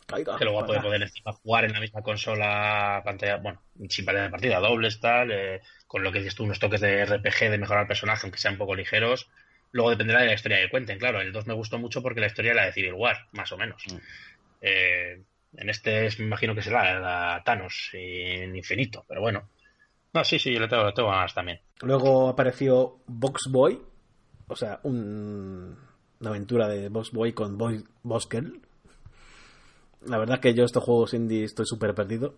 Caiga, Que luego puede poder encima jugar en la misma consola, pantalla, bueno, sin parar de partida, dobles, tal, eh, con lo que dices tú, unos toques de RPG, de mejorar el personaje, aunque sean un poco ligeros. Luego dependerá de la historia que cuenten, claro. El 2 me gustó mucho porque la historia la de Civil War, más o menos. Mm. Eh, en este es- me imagino que será la Thanos en infinito, pero bueno. No, sí, sí, yo le tengo, le tengo ganas también. Luego apareció Box Boy, o sea, un- una aventura de Box Boy con Boy, Boss Girl. La verdad que yo estos juegos indie estoy súper perdido.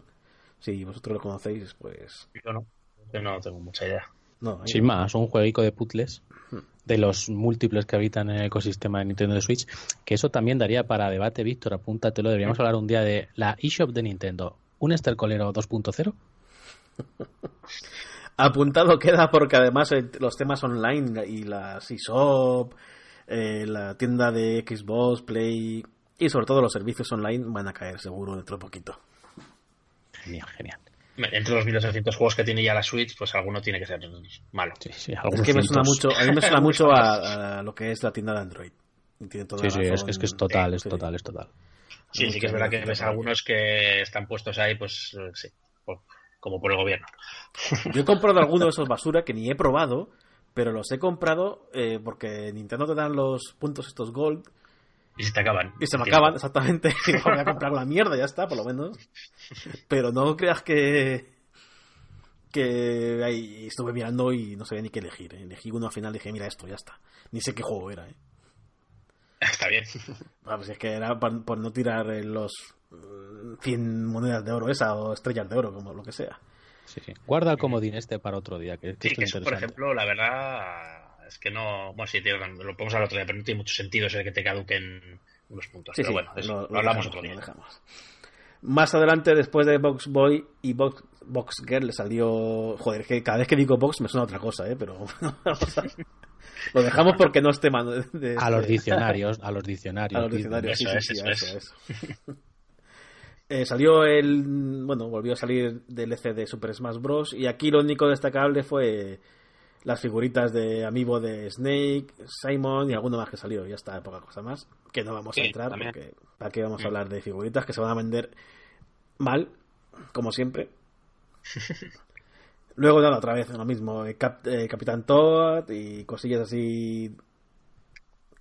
Si vosotros lo conocéis, pues Yo no, yo no tengo mucha idea. No. sin más un jueguico de puzzles de los múltiples que habitan en el ecosistema de Nintendo de Switch que eso también daría para debate Víctor apúntatelo deberíamos hablar un día de la eShop de Nintendo un estercolero 2.0 Apuntado queda porque además eh, los temas online y la eShop, eh, la tienda de Xbox, Play y sobre todo los servicios online van a caer seguro dentro de poquito. genial genial Entre los 1800 juegos que tiene ya la Switch, pues alguno tiene que ser malo. sí, sí, Es algunos que me suena mucho, a mí me suena mucho a, a lo que es la tienda de Android. Y tiene toda Sí, la sí, es, que es total, es Sí. total, es total. Sí, sí que es verdad que ves algunos que están puestos ahí, pues sí, por- como por el gobierno. Yo he comprado alguno de esos basura que ni he probado, pero los he comprado eh, porque Nintendo te dan los puntos estos Gold Y se te acaban. y se me acaban, exactamente. Voy a comprar una mierda, ya está, por lo menos. Pero no creas que. que ahí estuve mirando y no sabía ni qué elegir. ¿eh? Elegí uno al final y dije, mira esto, ya está. Ni sé qué juego era, ¿eh? Está bien. Ah, pues es que era por, por no tirar eh, los 100 monedas de oro esa o estrellas de oro, como lo que sea. Sí, sí. Guarda el comodín este para otro día. Que, sí, que eso, por ejemplo, la verdad es que no. Bueno, sí, tío, lo podemos hablar otro día, pero no tiene mucho sentido ese que te caduquen unos puntos. pero bueno, eso, lo, hablamos otro día. Más adelante, después de Box Boy y Box, Box Girl, salió. Joder, que cada vez que digo Box me suena otra cosa, ¿eh? Pero. lo dejamos porque no es tema de, a los diccionarios, a los diccionarios. A los diccionarios, sí, sí, sí, eso, eso. Eh, salió el. Bueno, volvió a salir DLC de Super Smash Bros. Y aquí lo único destacable fue las figuritas de amigo de Snake, Simon y alguno más que salió. Ya está, poca cosa más. Que no vamos a entrar porque. ¿Para qué vamos a mm. hablar de figuritas que se van a vender mal, como siempre? Luego, nada, otra vez lo mismo. Eh, eh, Capitán Toad y cosillas así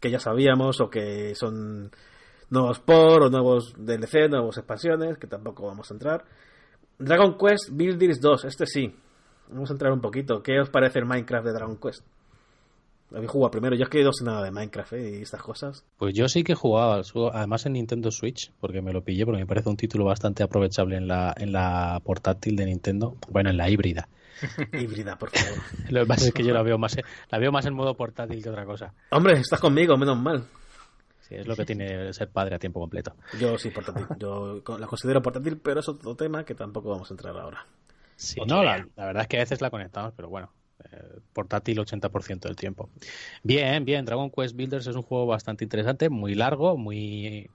que ya sabíamos o que son nuevos por o nuevos DLC, nuevas expansiones, que tampoco vamos a entrar. Dragon Quest Builders 2, este sí. Vamos a entrar un poquito. ¿Qué os parece el Minecraft de Dragon Quest? Habéis jugado primero, yo es que no sé nada de Minecraft ¿eh? y estas cosas. Pues yo sí que he jugado, además en Nintendo Switch, porque me lo pillé, porque me parece un título bastante aprovechable en la, en la portátil de Nintendo, bueno, en la híbrida. híbrida, por favor. lo que pasa es que yo la veo más, la veo más en modo portátil que otra cosa. Hombre, estás conmigo, menos mal es lo que tiene ser padre a tiempo completo. Yo sí, portátil. Yo la considero portátil, pero es otro tema que tampoco vamos a entrar ahora. Sí, no, la, verdad es que a veces la conectamos, pero bueno, eh, portátil 80% del tiempo. Bien, bien, Dragon Quest Builders es un juego bastante interesante, muy largo, muy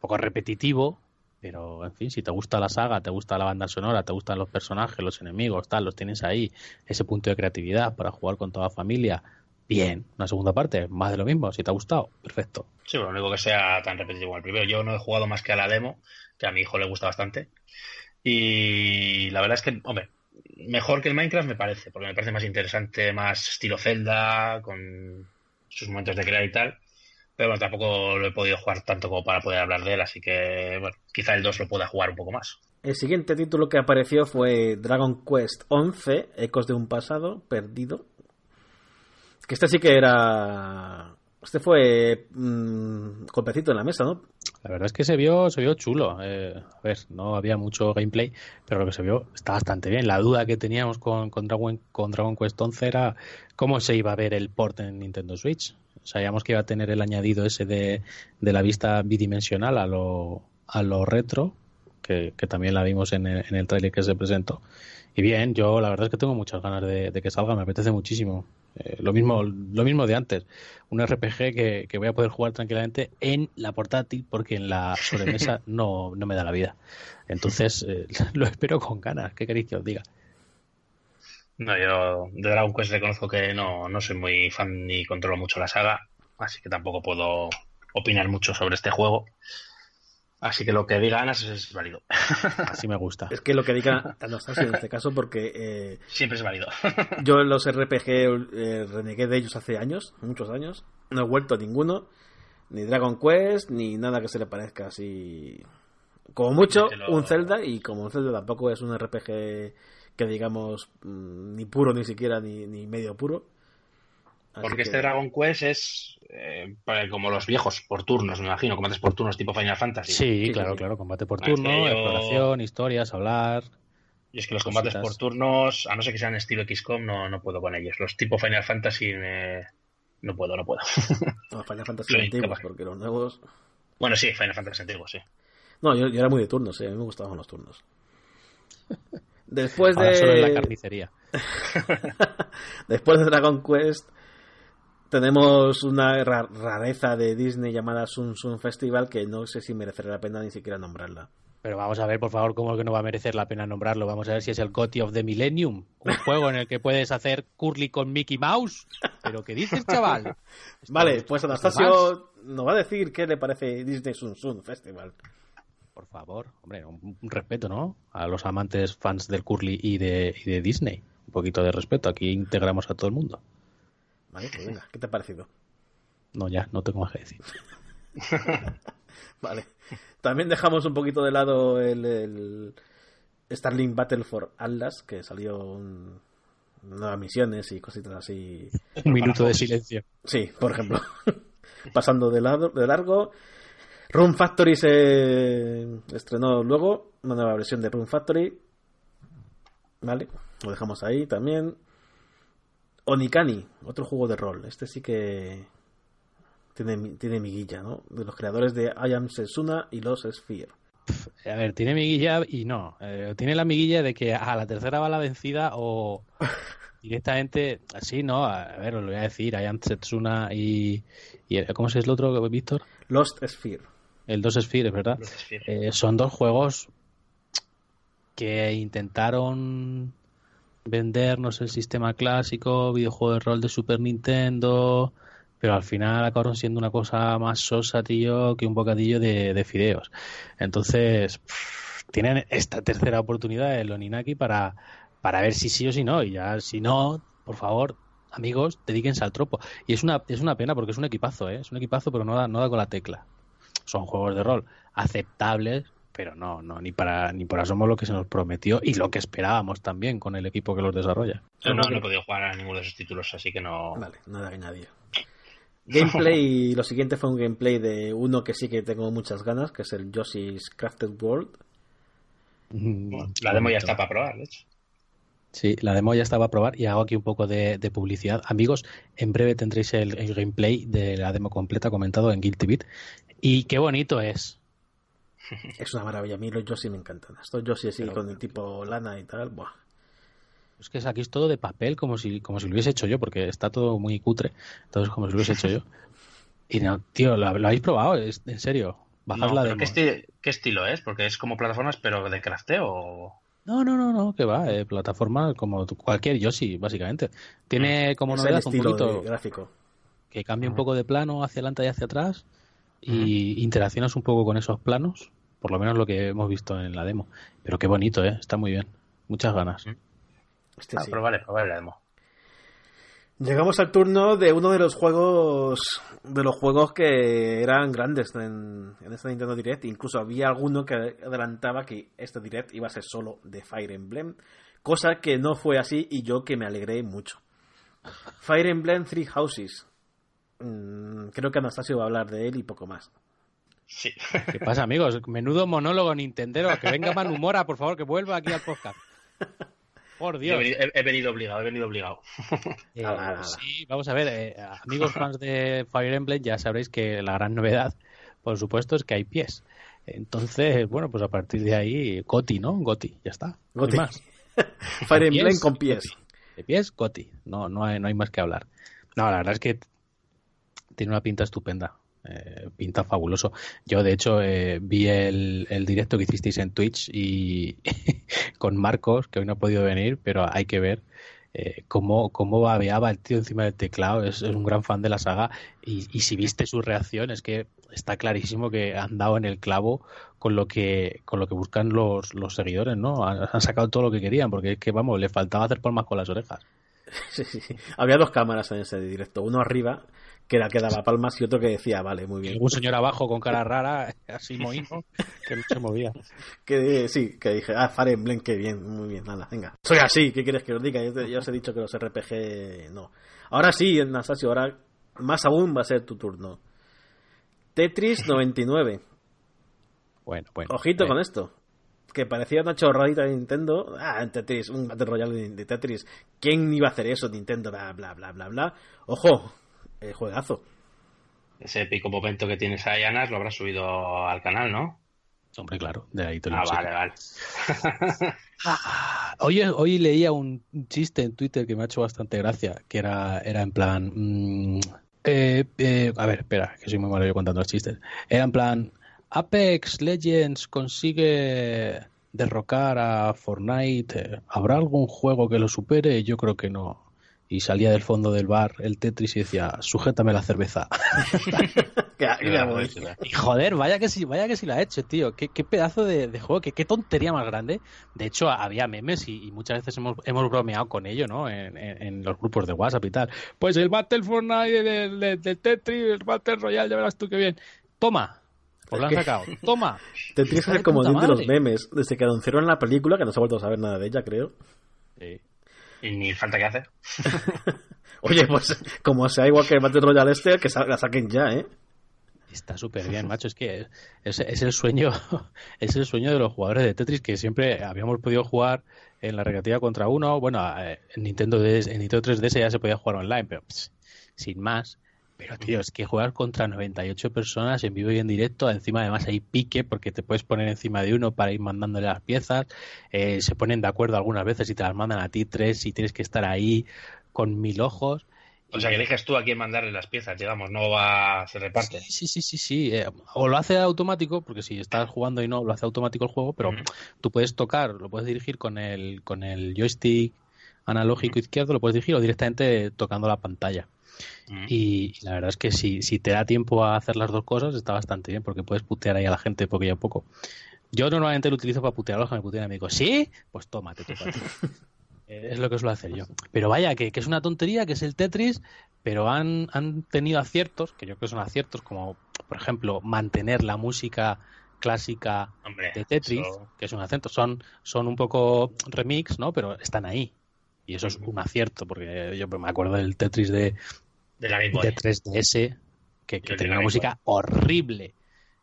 poco repetitivo, pero en fin, si te gusta la saga, te gusta la banda sonora, te gustan los personajes, los enemigos, tal, los tienes ahí, ese punto de creatividad para jugar con toda la familia, bien. Una segunda parte, más de lo mismo. Si te ha gustado, perfecto. Sí, lo único que sea tan repetitivo como el primero. Yo no he jugado más que a la demo, que a mi hijo le gusta bastante. Y la verdad es que, hombre, mejor que el Minecraft me parece, porque me parece más interesante, más estilo Zelda, con sus momentos de crear y tal. Pero bueno, tampoco lo he podido jugar tanto como para poder hablar de él, así que, bueno, quizá el 2 lo pueda jugar un poco más. El siguiente título que apareció fue Dragon Quest 11, Ecos de un pasado perdido, que este sí que era. Este fue golpecito en la mesa, ¿no? La verdad es que se vio, se vio chulo. Eh, a ver, no había mucho gameplay, pero lo que se vio está bastante bien. La duda que teníamos con, con, Dragon, con Dragon Quest 11 era cómo se iba a ver el port en Nintendo Switch. Sabíamos que iba a tener el añadido ese de, la vista bidimensional a lo, a lo retro, que, también la vimos en el, en el trailer que se presentó. Y bien, yo la verdad es que tengo muchas ganas de que salga, me apetece muchísimo. Eh, lo mismo lo mismo de antes. Un RPG que, que, voy a poder jugar tranquilamente en la portátil porque en la sobremesa no, no me da la vida. Entonces, eh, lo espero con ganas. ¿Qué queréis que os diga? No, yo de Dragon Quest reconozco que no, no soy muy fan ni controlo mucho la saga, así que tampoco puedo opinar mucho sobre este juego. Así que lo que diga Anas es válido. Así me gusta. Es que lo que diga Anastasia en este caso, porque. Eh, Siempre es válido. yo en los RPG eh, renegué de ellos hace años, muchos años. No he vuelto a ninguno. Ni Dragon Quest, ni nada que se le parezca así. Como mucho, un Zelda, y como un Zelda tampoco es un RPG que digamos mm, ni puro ni siquiera, ni, ni medio puro. Porque este Dragon Quest es eh, como los viejos, por turnos, me imagino, combates por turnos tipo Final Fantasy. Sí, claro, claro, combate por turno, exploración, historias, hablar. Y es que los combates por turnos, a no ser que sean estilo XCOM, no, no puedo con ellos. Los tipo Final Fantasy no puedo, no puedo. No, Final Fantasy antiguos, porque los nuevos. Bueno, sí, Final Fantasy antiguos, sí. No, yo, era muy de turnos, eh. a mí me gustaban los turnos. Después de. Solo en la carnicería. Después de Dragon Quest tenemos una rareza de Disney llamada Sun Sun Festival que no sé si merecerá la pena ni siquiera nombrarla. Pero vamos a ver, por favor, cómo es que no va a merecer la pena nombrarlo. Vamos a ver si es el GOTY of the Millennium, un juego en el que puedes hacer curly con Mickey Mouse. ¿Pero qué dices, chaval? vale, pues Anastasio nos va a decir qué le parece Disney Sun Sun Festival. Por favor, hombre, un, respeto, ¿no? A los amantes fans del curly y de, y de Disney. Un poquito de respeto. Aquí integramos a todo el mundo. Vale, pues venga, ¿qué te ha parecido? No, ya, no tengo más que decir. vale. También dejamos un poquito de lado el, Starlink Battle for Atlas, que salió un, nuevas misiones y cositas así. Un minuto de silencio. Sí, por ejemplo. Pasando de, lado, de largo. Rune Factory se estrenó luego, una nueva versión de Rune Factory. Vale, lo dejamos ahí también. Onikani, otro juego de rol. Este sí que tiene, tiene miguilla, ¿no? De los creadores de I Am Setsuna y Los Sphere. A ver, tiene miguilla y no. Eh, tiene la miguilla de que a la tercera va la vencida o directamente, así, ¿no? A ver, os lo voy a decir. I Am Setsuna y, y. ¿Cómo se es el otro, Víctor? Lost Sphere. El dos Sphere, ¿verdad? Lost Sphere. Eh, son dos juegos que intentaron vendernos el sistema clásico, videojuego de rol de Super Nintendo, pero al final acabaron siendo una cosa más sosa, tío, que un bocadillo de, de fideos. Entonces, tienen esta tercera oportunidad el Oninaki para, para ver si sí o si no, y ya si no, por favor, amigos, dedíquense al tropo. Y es una, es una pena porque es un equipazo, ¿eh? es un equipazo, pero no da, no da con la tecla. Son juegos de rol aceptables, pero no, no, ni para ni por asomo lo que se nos prometió y lo que esperábamos también con el equipo que los desarrolla. Yo no, no he podido jugar a ninguno de esos títulos, así que no. Vale, nada que nadie. Gameplay, lo siguiente fue un gameplay de uno que sí que tengo muchas ganas, que es el Yoshi's Crafted World. Bueno, la demo ya está para probar, de hecho. Sí, la demo ya estaba a probar y hago aquí un poco de, de publicidad. Amigos, en breve tendréis el, el, gameplay de la demo completa comentado en Guilty Beat. Y qué bonito es. Es una maravilla, a mí los Yoshi me encantan. Estos Yoshi así Pero, con el tipo lana y tal, buah. Es que aquí es todo de papel, como si, como si lo hubiese hecho yo, porque está todo muy cutre. Entonces, como si lo hubiese hecho yo. Y no, tío, ¿lo, lo habéis probado? ¿Es, en serio. Bajar no, la demo. ¿qué, esti ¿qué, estilo es? Porque es como plataformas, pero de crafteo. O... No, no, no, no, que va, eh, plataforma como cualquier Yoshi, básicamente. Tiene como es novedad un poquito gráfico. que cambia un poco de plano hacia adelante y hacia atrás y interaccionas un poco con esos planos, por lo menos lo que hemos visto en la demo. Pero qué bonito, ¿eh? Está muy bien. Muchas ganas. Este ah, sí. probaré, probaré la demo. Llegamos al turno de uno de los juegos de los juegos que eran grandes en, en este Nintendo Direct. Incluso había alguno que adelantaba que este Direct iba a ser solo de Fire Emblem, cosa que no fue así y yo que me alegré mucho. Fire Emblem Three Houses. Mm, creo que Anastasio va a hablar de él y poco más. Sí. ¿Qué pasa, amigos? Menudo monólogo Nintendero. Que venga Manumora, por favor, que vuelva aquí al podcast. Por Dios. He venido, he, he venido obligado, he venido obligado. Eh, sí, vamos a ver, eh, amigos fans de Fire Emblem, ya sabréis que la gran novedad, por supuesto, es que hay pies. Entonces, bueno, pues a partir de ahí, Goti, ¿no? Goti, ya está. Goti. No más. Fire Emblem con pies. Goti. De pies, Goti. No, no hay, no hay más que hablar. No, la verdad es que tiene una pinta estupenda. Eh, pinta fabuloso. Yo, de hecho, eh, vi el, directo que hicisteis en Twitch y con Marcos, que hoy no ha podido venir, pero hay que ver eh, cómo, cómo babeaba el tío encima del teclado. Es, es un gran fan de la saga. Y, y, si viste su reacción, es que está clarísimo que han dado en el clavo con lo que, con lo que buscan los, los seguidores, ¿no? Han, han sacado todo lo que querían, porque es que, vamos, le faltaba hacer palmas con las orejas. Sí, sí, sí. Había dos cámaras en ese directo, uno arriba que era que daba palmas y otro que decía, vale, muy bien. Un señor abajo con cara rara, así mohino, que no se movía. que sí, que dije, ah, Fire Emblem, qué bien, muy bien, nada, venga. Soy así, ¿qué quieres que os diga? Yo, ya os he dicho que los RPG no. Ahora sí, en Nasasio, ahora más aún va a ser tu turno. Tetris 99. Bueno, bueno. Ojito eh. con esto. Que parecía una chorradita de Nintendo. Ah, en Tetris, un Battle Royale de Tetris. ¿Quién iba a hacer eso? Nintendo, bla, bla, bla, bla, bla. Ojo, eh, juegazo. Ese épico momento que tienes ahí, Anas, lo habrás subido al canal, ¿no? Hombre, claro, de ahí te lo Ah, vale, vale. hoy, hoy leía un chiste en Twitter que me ha hecho bastante gracia, que era, era en plan... Mmm, eh, eh, a ver, espera, que soy muy malo yo contando los chistes. Era en plan, Apex Legends consigue derrocar a Fortnite. ¿Habrá algún juego que lo supere? Yo creo que no y salía del fondo del bar el Tetris y decía, sujétame la cerveza. y joder, vaya que sí, vaya que sí la ha hecho, tío. Qué, qué pedazo de, de juego, qué, qué, tontería más grande. De hecho, había memes y, y muchas veces hemos, hemos, bromeado con ello, ¿no? En, en, en, los grupos de WhatsApp y tal. Pues el Battle Fortnite del, del, del Tetris, el Battle Royale, ya verás tú qué bien. Toma, pues lo han sacado. Toma. Tetris es el comodín de los memes. Desde que anunciaron la película, que no se ha vuelto a saber nada de ella, creo. Sí. Y ni falta que hacer. Oye, pues como sea igual que el Battle Royale este, que la saquen ya, ¿eh? Está súper bien, macho. Es que es, es, el sueño, es el sueño de los jugadores de Tetris que siempre habíamos podido jugar en la recreativa contra uno. Bueno, eh, en Nintendo, en Nintendo 3DS ya se podía jugar online, pero sin más. Pero, tío, es que jugar contra 98 personas en vivo y en directo, encima además hay pique porque te puedes poner encima de uno para ir mandándole las piezas, eh, se ponen de acuerdo algunas veces y te las mandan a ti tres y tienes que estar ahí con mil ojos. O sea, que dejes tú a quién mandarle las piezas, digamos, no va hacer reparte. Sí, sí, sí, sí. Eh, o lo hace automático, porque si estás jugando y no, lo hace automático el juego, pero tú puedes tocar, lo puedes dirigir con el, con el joystick analógico izquierdo, lo puedes dirigir o directamente tocando la pantalla. Mm. Y, la verdad es que si, si te da tiempo a hacer las dos cosas, está bastante bien, porque puedes putear ahí a la gente poco a poco. Yo normalmente lo utilizo para putear a los que me putean a mí. Digo, ¿sí? Pues tómate. Eh, es lo que suelo hacer yo. Pero vaya, que, es una tontería, que es el Tetris, pero han, han tenido aciertos, que yo creo que son aciertos, como por ejemplo mantener la música clásica de Tetris, que es un acierto. Son, son un poco remix, ¿no? Pero están ahí. Y eso es un acierto, porque yo me acuerdo del Tetris de, de, la 3DS, que, tenía una música horrible.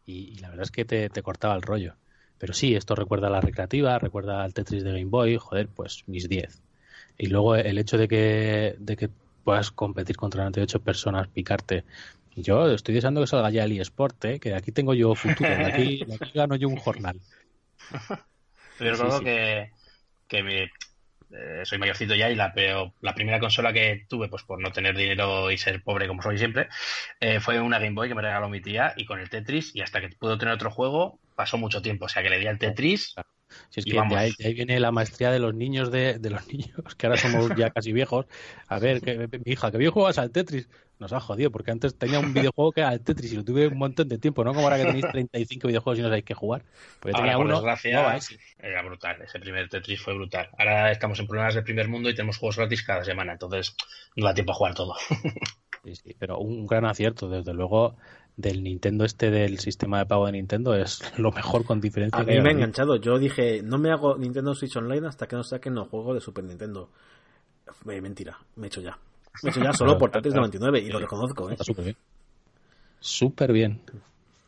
Y, la verdad es que te, cortaba el rollo. Pero sí, esto recuerda a la recreativa, recuerda al Tetris de Game Boy, joder, pues mis 10. Y luego el hecho de que, de que puedas competir contra 98 personas, picarte. Yo estoy deseando que salga ya el eSport, ¿eh? que aquí tengo yo futuro, de aquí, gano yo un jornal. Yo recuerdo que, que me, eh, soy mayorcito ya y la, pero la primera consola que tuve, pues por no tener dinero y ser pobre como soy siempre, eh, fue una Game Boy que me regaló mi tía y con el Tetris y hasta que pudo tener otro juego pasó mucho tiempo. O sea que le di al Tetris. Si es que de ahí, viene la maestría de los niños de, de, los niños, que ahora somos ya casi viejos. A ver, que, mi hija, que bien juegas al Tetris nos ha jodido, porque antes tenía un videojuego que era el Tetris y lo tuve un montón de tiempo, ¿no? Como ahora que tenéis 35 videojuegos y no sabéis qué jugar. Porque tenía uno. Desgracia, era brutal, ese primer Tetris fue brutal. Ahora estamos en problemas del primer mundo y tenemos juegos gratis cada semana, entonces no da tiempo a jugar todo. sí, sí, pero un gran acierto, desde luego. Del Nintendo este del sistema de pago de Nintendo es lo mejor con diferencia. A mí me ha enganchado. Yo dije, no me hago Nintendo Switch Online hasta que no saquen los juegos de Super Nintendo. Mentira, me he hecho ya. Me ya solo por 399 y lo reconozco, ¿eh? súper bien. Súper bien.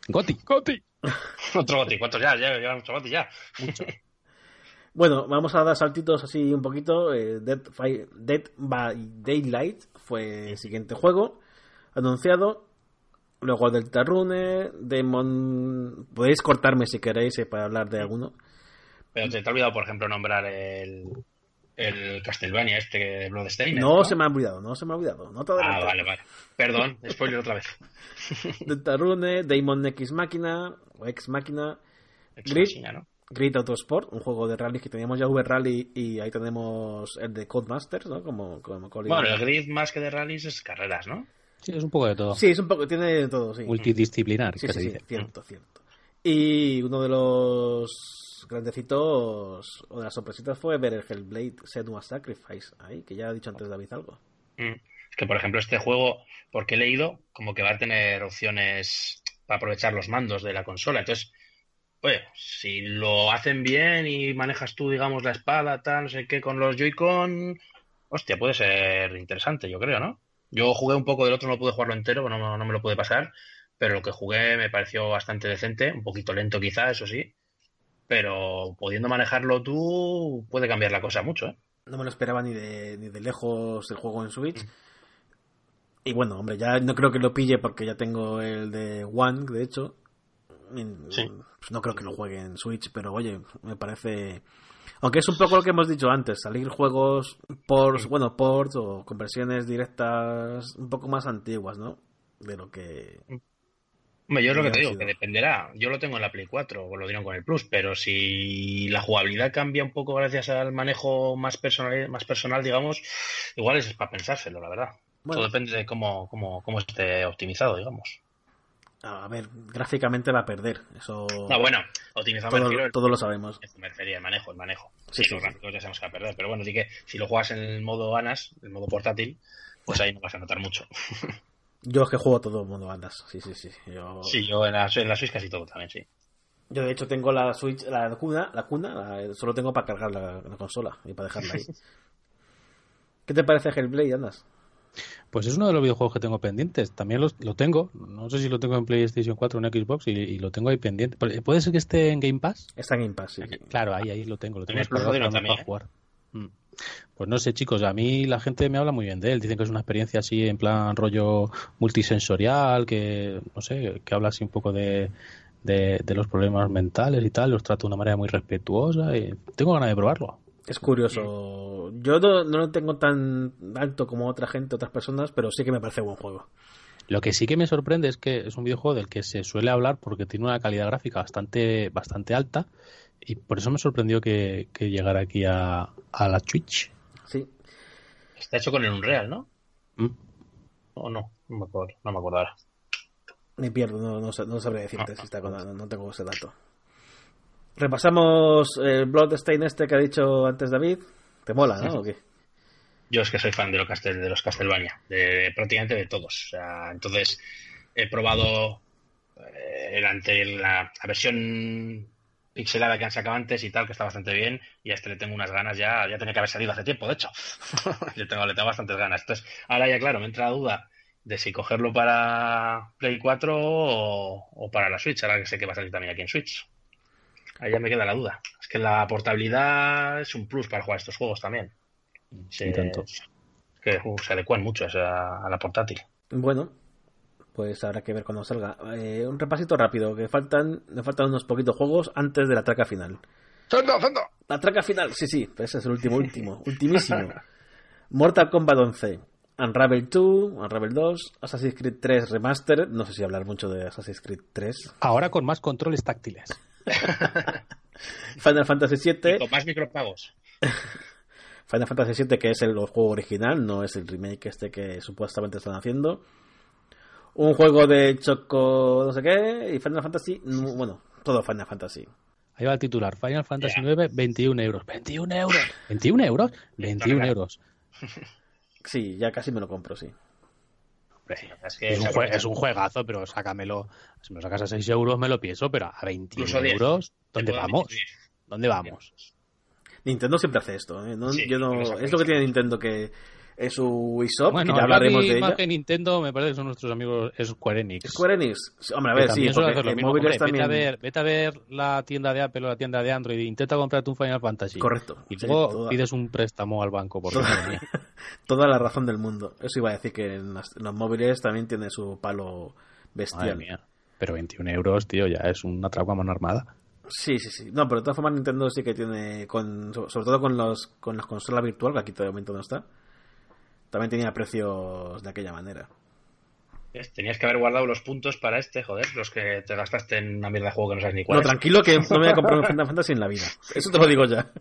Goti, Goti. Otro Goti, ¿cuántos ya? Ya llevan mucho Goti ya. Bueno, vamos a dar saltitos así un poquito. Eh, Dead, Dead by Daylight fue el siguiente juego anunciado. Luego del Tarrune, Demon. Podéis cortarme si queréis eh, para hablar de alguno. Pero te, te ha olvidado, por ejemplo, nombrar el, el Castlevania este de Bloodstained. No, se me ha olvidado, no se me ha olvidado. No ah, vale, vale. Perdón, spoiler otra vez. Tarune, Daemon X Máquina, o X Máquina, Grid, ¿no? Grid Autosport, un juego de rally que teníamos ya V Rally y ahí tenemos el de Codemasters, ¿no? Como, como bueno, el Grid más que de rallies es carreras, ¿no? Sí, es un poco de todo. Sí, es un poco, tiene de todo, sí. Multidisciplinar, sí, sí, cierto, cierto. Y uno de los grandecitos o de las sorpresitas fue ver el Hellblade Senua Sacrifice ahí, que ya ha dicho antes David algo. Mm. Que, por ejemplo, este juego, porque he leído, como que va a tener opciones para aprovechar los mandos de la consola. Entonces, pues, si lo hacen bien y manejas tú, digamos, la espada, tal, no sé qué, con los Joy-Con, hostia, puede ser interesante, yo creo, ¿no? Yo jugué un poco del otro, no pude jugarlo entero, no, no me lo pude pasar, pero lo que jugué me pareció bastante decente, un poquito lento quizá, eso sí, pero pudiendo manejarlo tú puede cambiar la cosa mucho. ¿eh? No me lo esperaba ni de, ni de lejos el juego en Switch. Mm. Y bueno, hombre, ya no creo que lo pille porque ya tengo el de One, de hecho. Pues no creo que lo juegue en Switch, pero oye, me parece... Aunque es un poco lo que hemos dicho antes, salir juegos por, bueno, ports o conversiones directas un poco más antiguas, ¿no? De lo que mm yo es lo que te digo, que dependerá. Yo lo tengo en la Play 4, o lo dieron con el Plus, pero si la jugabilidad cambia un poco gracias al manejo más personal, más personal digamos, igual es para pensárselo, la verdad. Todo depende de cómo, cómo, cómo esté optimizado, digamos. A ver, gráficamente va a perder. Eso. No, bueno, optimizado todo, todos lo sabemos. Me refería el manejo, el manejo. Sí, los gráficos ya sabemos que va a perder. Pero bueno, sí que si lo juegas en el modo ANAS, el modo portátil, pues ahí no vas a notar mucho. Yo es que juego todo el mundo bandas, sí, sí, sí. Yo... Sí, yo en la, en la Switch casi todo también, sí. Yo de hecho tengo la Switch, la cuna, la cuna, solo tengo para cargar la, consola y para dejarla ahí. ¿Qué te parece Hellblade, Andas? Pues es uno de los videojuegos que tengo pendientes. También lo, lo tengo. No sé si lo tengo en PlayStation 4 o en Xbox y, lo tengo ahí pendiente. ¿Puede ser que esté en Game Pass? Está en Game Pass, sí. Claro, ahí, ahí lo tengo. Lo tengo para, para ¿eh? jugar. Mm. Pues no sé, chicos, a mí la gente me habla muy bien de él. Dicen que es una experiencia así en plan rollo multisensorial, que no sé, que habla así un poco de, de, los problemas mentales y tal, los trata de una manera muy respetuosa y tengo ganas de probarlo. Es curioso. Yo no, no, lo tengo tan alto como otra gente, otras personas, pero sí que me parece buen juego. Lo que sí que me sorprende es que es un videojuego del que se suele hablar porque tiene una calidad gráfica bastante, bastante alta y por eso me sorprendió que, llegara aquí a, a, la Twitch. Sí. Está hecho con el Unreal, ¿no? ¿Mm? ¿O no? No me acuerdo, no me acuerdo ahora. Me pierdo, no, no, no sabré decirte ah, si está con, no, no tengo ese dato. Repasamos el Bloodstain este que ha dicho antes David. ¿Te mola, no? ¿O qué? Yo es que soy fan de los, Castel, de los Castlevania, de, prácticamente de todos. O sea, entonces he probado eh, ante la, versión pixelada que han sacado antes y tal, que está bastante bien, y a este le tengo unas ganas ya, ya tenía que haber salido hace tiempo, de hecho. le, tengo, le tengo bastantes ganas. Entonces, ahora ya claro, me entra la duda de si cogerlo para Play 4 o, o, para la Switch, ahora que sé que va a salir también aquí en Switch. Ahí ya me queda la duda. Es que la portabilidad es un plus para jugar estos juegos también. Sí, tanto. que uh, se adecuan mucho a, la portátil. Bueno, pues habrá que ver cuando salga. Eh, un repasito rápido, que faltan, me faltan unos poquitos juegos antes de la traca final. La traca final, sí, sí, ese es el último, último, ultimísimo. Mortal Kombat 11, Unravel 2, Unravel 2, Assassin's Creed 3 Remastered, no sé si hablar mucho de Assassin's Creed 3. Ahora con más controles táctiles. Final Fantasy VII. con más micropagos. Final Fantasy VII, que es el juego original, no es el remake este que supuestamente están haciendo. Un juego de Choco, no sé qué, y Final Fantasy, bueno, todo Final Fantasy. Ahí va el titular, Final Fantasy IX, 21 euros. ¿21 euros? ¿21 euros? 21 euros. Sí, ya casi me lo compro, sí. Es, un juegazo, pero sácamelo. Si me lo sacas a 6 euros, me lo pienso, pero a 21 euros, ¿dónde vamos? ¿Dónde vamos? Nintendo siempre hace esto. ¿eh? yo no, es lo que tiene Nintendo que es su Ubisoft, que ya hablaremos de ella. que Nintendo me parece que son nuestros amigos Square Enix. Square Enix. Hombre, a ver, sí, porque móviles también... Vete a, ver, vete a ver la tienda de Apple o la tienda de Android e intenta comprarte un Final Fantasy. Correcto. Y luego pides un préstamo al banco. Por toda, toda la razón del mundo. Eso iba a decir que en, los móviles también tiene su palo bestial. Pero 21 euros, tío, ya es una trago a mano armada. Sí, sí, sí. No, pero de todas formas Nintendo sí que tiene, con, sobre todo con los con las consolas virtual, que aquí de momento no está, también tenía precios de aquella manera. Tenías que haber guardado los puntos para este, joder, los que te gastaste en una mierda de juego que no sabes ni cuál. No, tranquilo que no me voy a comprar un Final Fantasy en la vida. Eso te lo digo ya.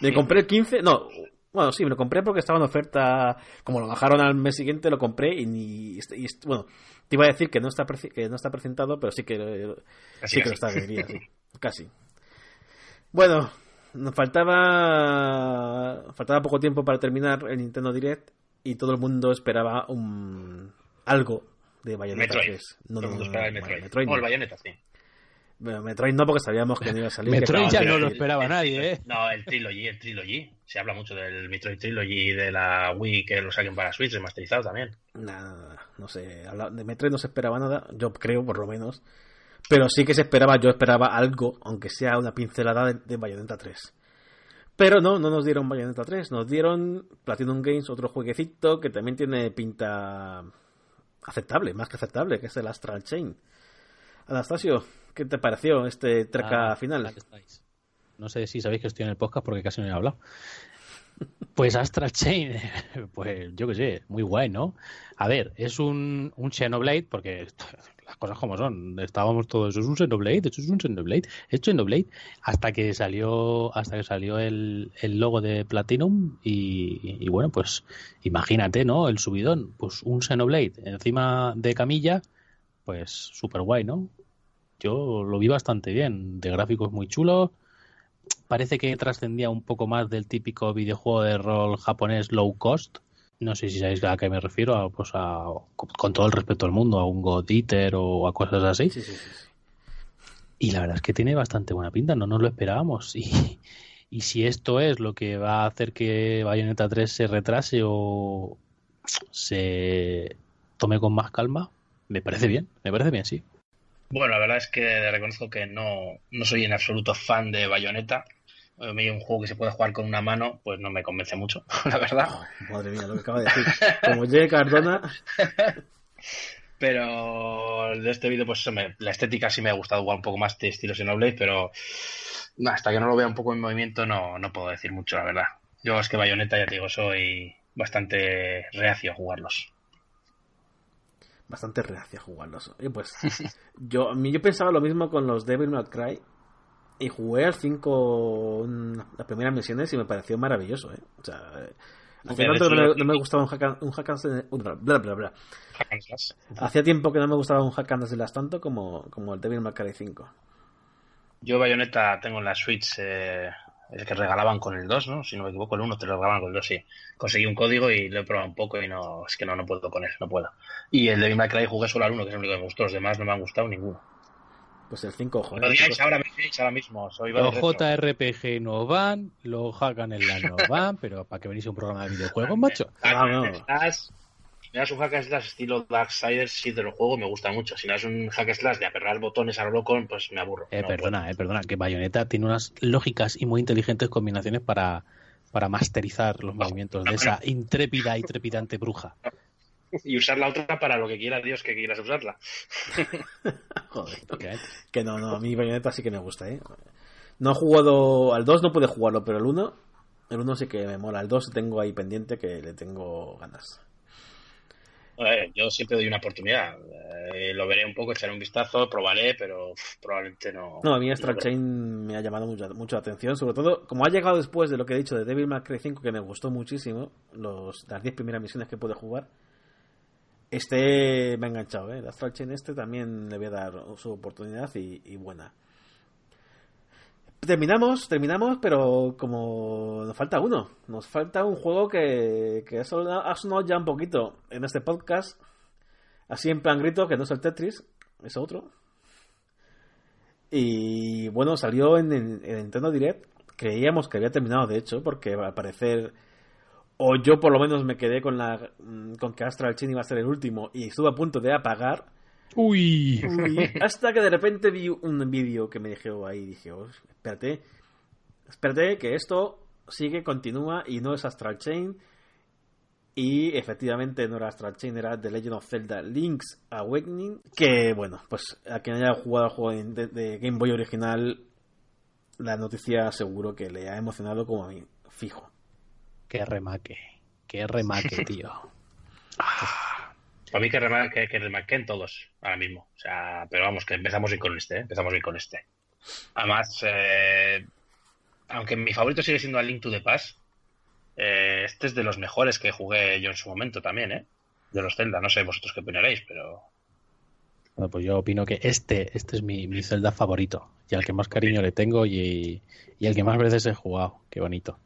Me compré el 15, no, bueno, sí, me lo compré porque estaba en oferta, como lo bajaron al mes siguiente, lo compré y, y bueno, te iba a decir que no está, que no está presentado, pero sí que, sí que lo está, diría, sí. Casi. Bueno, nos faltaba, faltaba poco tiempo para terminar el Nintendo Direct y todo el mundo esperaba un algo de Bayonetta Metroid. 3. No, no, no, el Metroid. Metroid no. O el Bayonetta, sí. Bueno, Metroid no, porque sabíamos que no iba a salir. Metroid ya no lo esperaba nadie, ¿eh? No, el Trilogy, el Trilogy. Se habla mucho del Metroid Trilogy y de la Wii que lo saquen para Switch remasterizado también. Nada, no sé. De Metroid no se esperaba nada, yo creo, por lo menos. Pero sí que se esperaba, yo esperaba algo, aunque sea una pincelada de, de Bayonetta 3. Pero no, no nos dieron Bayonetta 3, nos dieron Platinum Games, otro jueguecito que también tiene pinta aceptable, más que aceptable, que es el Astral Chain. Anastasio, ¿qué te pareció este traca ah, final? No sé si sabéis que estoy en el podcast porque casi no he hablado. Pues Astral Chain, pues yo qué sé, muy guay, ¿no? A ver, es un, un Xenoblade, porque las cosas como son, estábamos todos, eso es un Xenoblade, eso es un Xenoblade, es Xenoblade, hasta que salió, hasta que salió el, el logo de Platinum y, y, bueno, pues imagínate, ¿no? El subidón, pues un Xenoblade encima de camilla, pues súper guay, ¿no? Yo lo vi bastante bien, de gráficos muy chulos, parece que trascendía un poco más del típico videojuego de rol japonés low cost. No sé si sabéis a qué me refiero, pues a, con todo el respeto al mundo, a un God Eater o a cosas así. y la verdad es que tiene bastante buena pinta, no nos lo esperábamos. Y, y si esto es lo que va a hacer que Bayonetta 3 se retrase o, se tome con más calma, me parece bien, me parece bien, sí. Bueno, la verdad es que reconozco que no, no soy en absoluto fan de Bayonetta. Un juego que se puede jugar con una mano, pues no me convence mucho, la verdad. madre mía, lo que acaba de decir. Como llegue Cardona. pero de este vídeo, pues la estética sí me ha gustado igual un poco más de estilo Xenoblade, pero hasta que no lo vea un poco en movimiento no, no puedo decir mucho, la verdad. Yo es que Bayonetta, ya te digo, soy bastante reacio a jugarlos. Bastante reacio a jugarlos. Y pues yo, yo pensaba lo mismo con los Devil May Cry. Y jugué al 5 las primeras misiones y me pareció maravilloso, ¿eh? O sea, no, me, gustaba un hack, un hack bla, bla, bla. Hacía tiempo que no me gustaba un hack and slash tanto como, como el Devil May Cry 5. Yo Bayonetta tengo en la Switch eh, el que regalaban con el 2, ¿no? Si no me equivoco, el 1 te lo regalaban con el 2, sí. Conseguí un código y lo he probado un poco y no, es que no, no puedo con él, no puedo. Y el Devil May Cry jugué solo al 1, que es el único que me gustó, los demás no me han gustado ninguno. Pues el 5, joder. Lo digáis ahora, ahora mismo. Soy los JRPG no van, los Hagan en la no van, pero ¿para qué venís a un programa de videojuegos, macho? Ah, no. Estás me das un hack and slash estilo Darksiders, sí te lo juego, me gusta mucho. Si no es un hack and slash de aperrar botones a lo loco, pues me aburro. Eh, perdona, eh, perdona, que Bayonetta tiene unas lógicas y muy inteligentes combinaciones para, para masterizar los movimientos de esa intrépida y trepidante bruja. Y usar la otra para lo que quiera Dios que quieras usarla. Joder. Que no, no, a mí Bayonetta sí que me gusta, ¿eh? No he jugado al 2, no pude jugarlo, pero el 1, el 1 sí que me mola. El 2 tengo ahí pendiente que le tengo ganas yo siempre doy una oportunidad. Eh, lo veré un poco, echaré un vistazo, probaré, pero probablemente no. No, a mí Astral Chain me ha llamado mucho, mucho la atención, sobre todo como ha llegado después de lo que he dicho de Devil May Cry 5, que me gustó muchísimo, los, las 10 primeras misiones que pude jugar. Este me ha enganchado, ¿eh? El Astral Chain este también le voy a dar su oportunidad y buena. Terminamos, terminamos, pero como nos falta uno, nos falta un juego que, que ha sonado ya un poquito en este podcast, así en plan grito, que no es el Tetris, es otro. Y bueno, salió en, el Nintendo Direct, creíamos que había terminado de hecho, porque al parecer, o yo por lo menos me quedé con, la, con que Astral Chain iba a ser el último y estuve a punto de apagar Uy. Hasta que de repente vi un vídeo que me dejó ahí y dije, oh, espérate, espérate que esto sigue, continúa y no es Astral Chain. Y efectivamente no era Astral Chain, era The Legend of Zelda Link's Awakening. Que bueno, pues a quien haya jugado el juego de, Game Boy original, la noticia seguro que le ha emocionado como a mí, fijo. Qué remake, qué remake, tío. Para mí que, remarque, que todos ahora mismo. O sea, pero vamos, que empezamos bien con este, ¿eh? empezamos bien con este. Además, eh, aunque mi favorito sigue siendo A Link to the Past, eh, este es de los mejores que jugué yo en su momento también, ¿eh? De los Zelda. No sé vosotros qué opinaréis, pero... Bueno, pues yo opino que este, este es mi, mi Zelda favorito y al que más cariño le tengo y, y el que más veces he jugado. Qué bonito.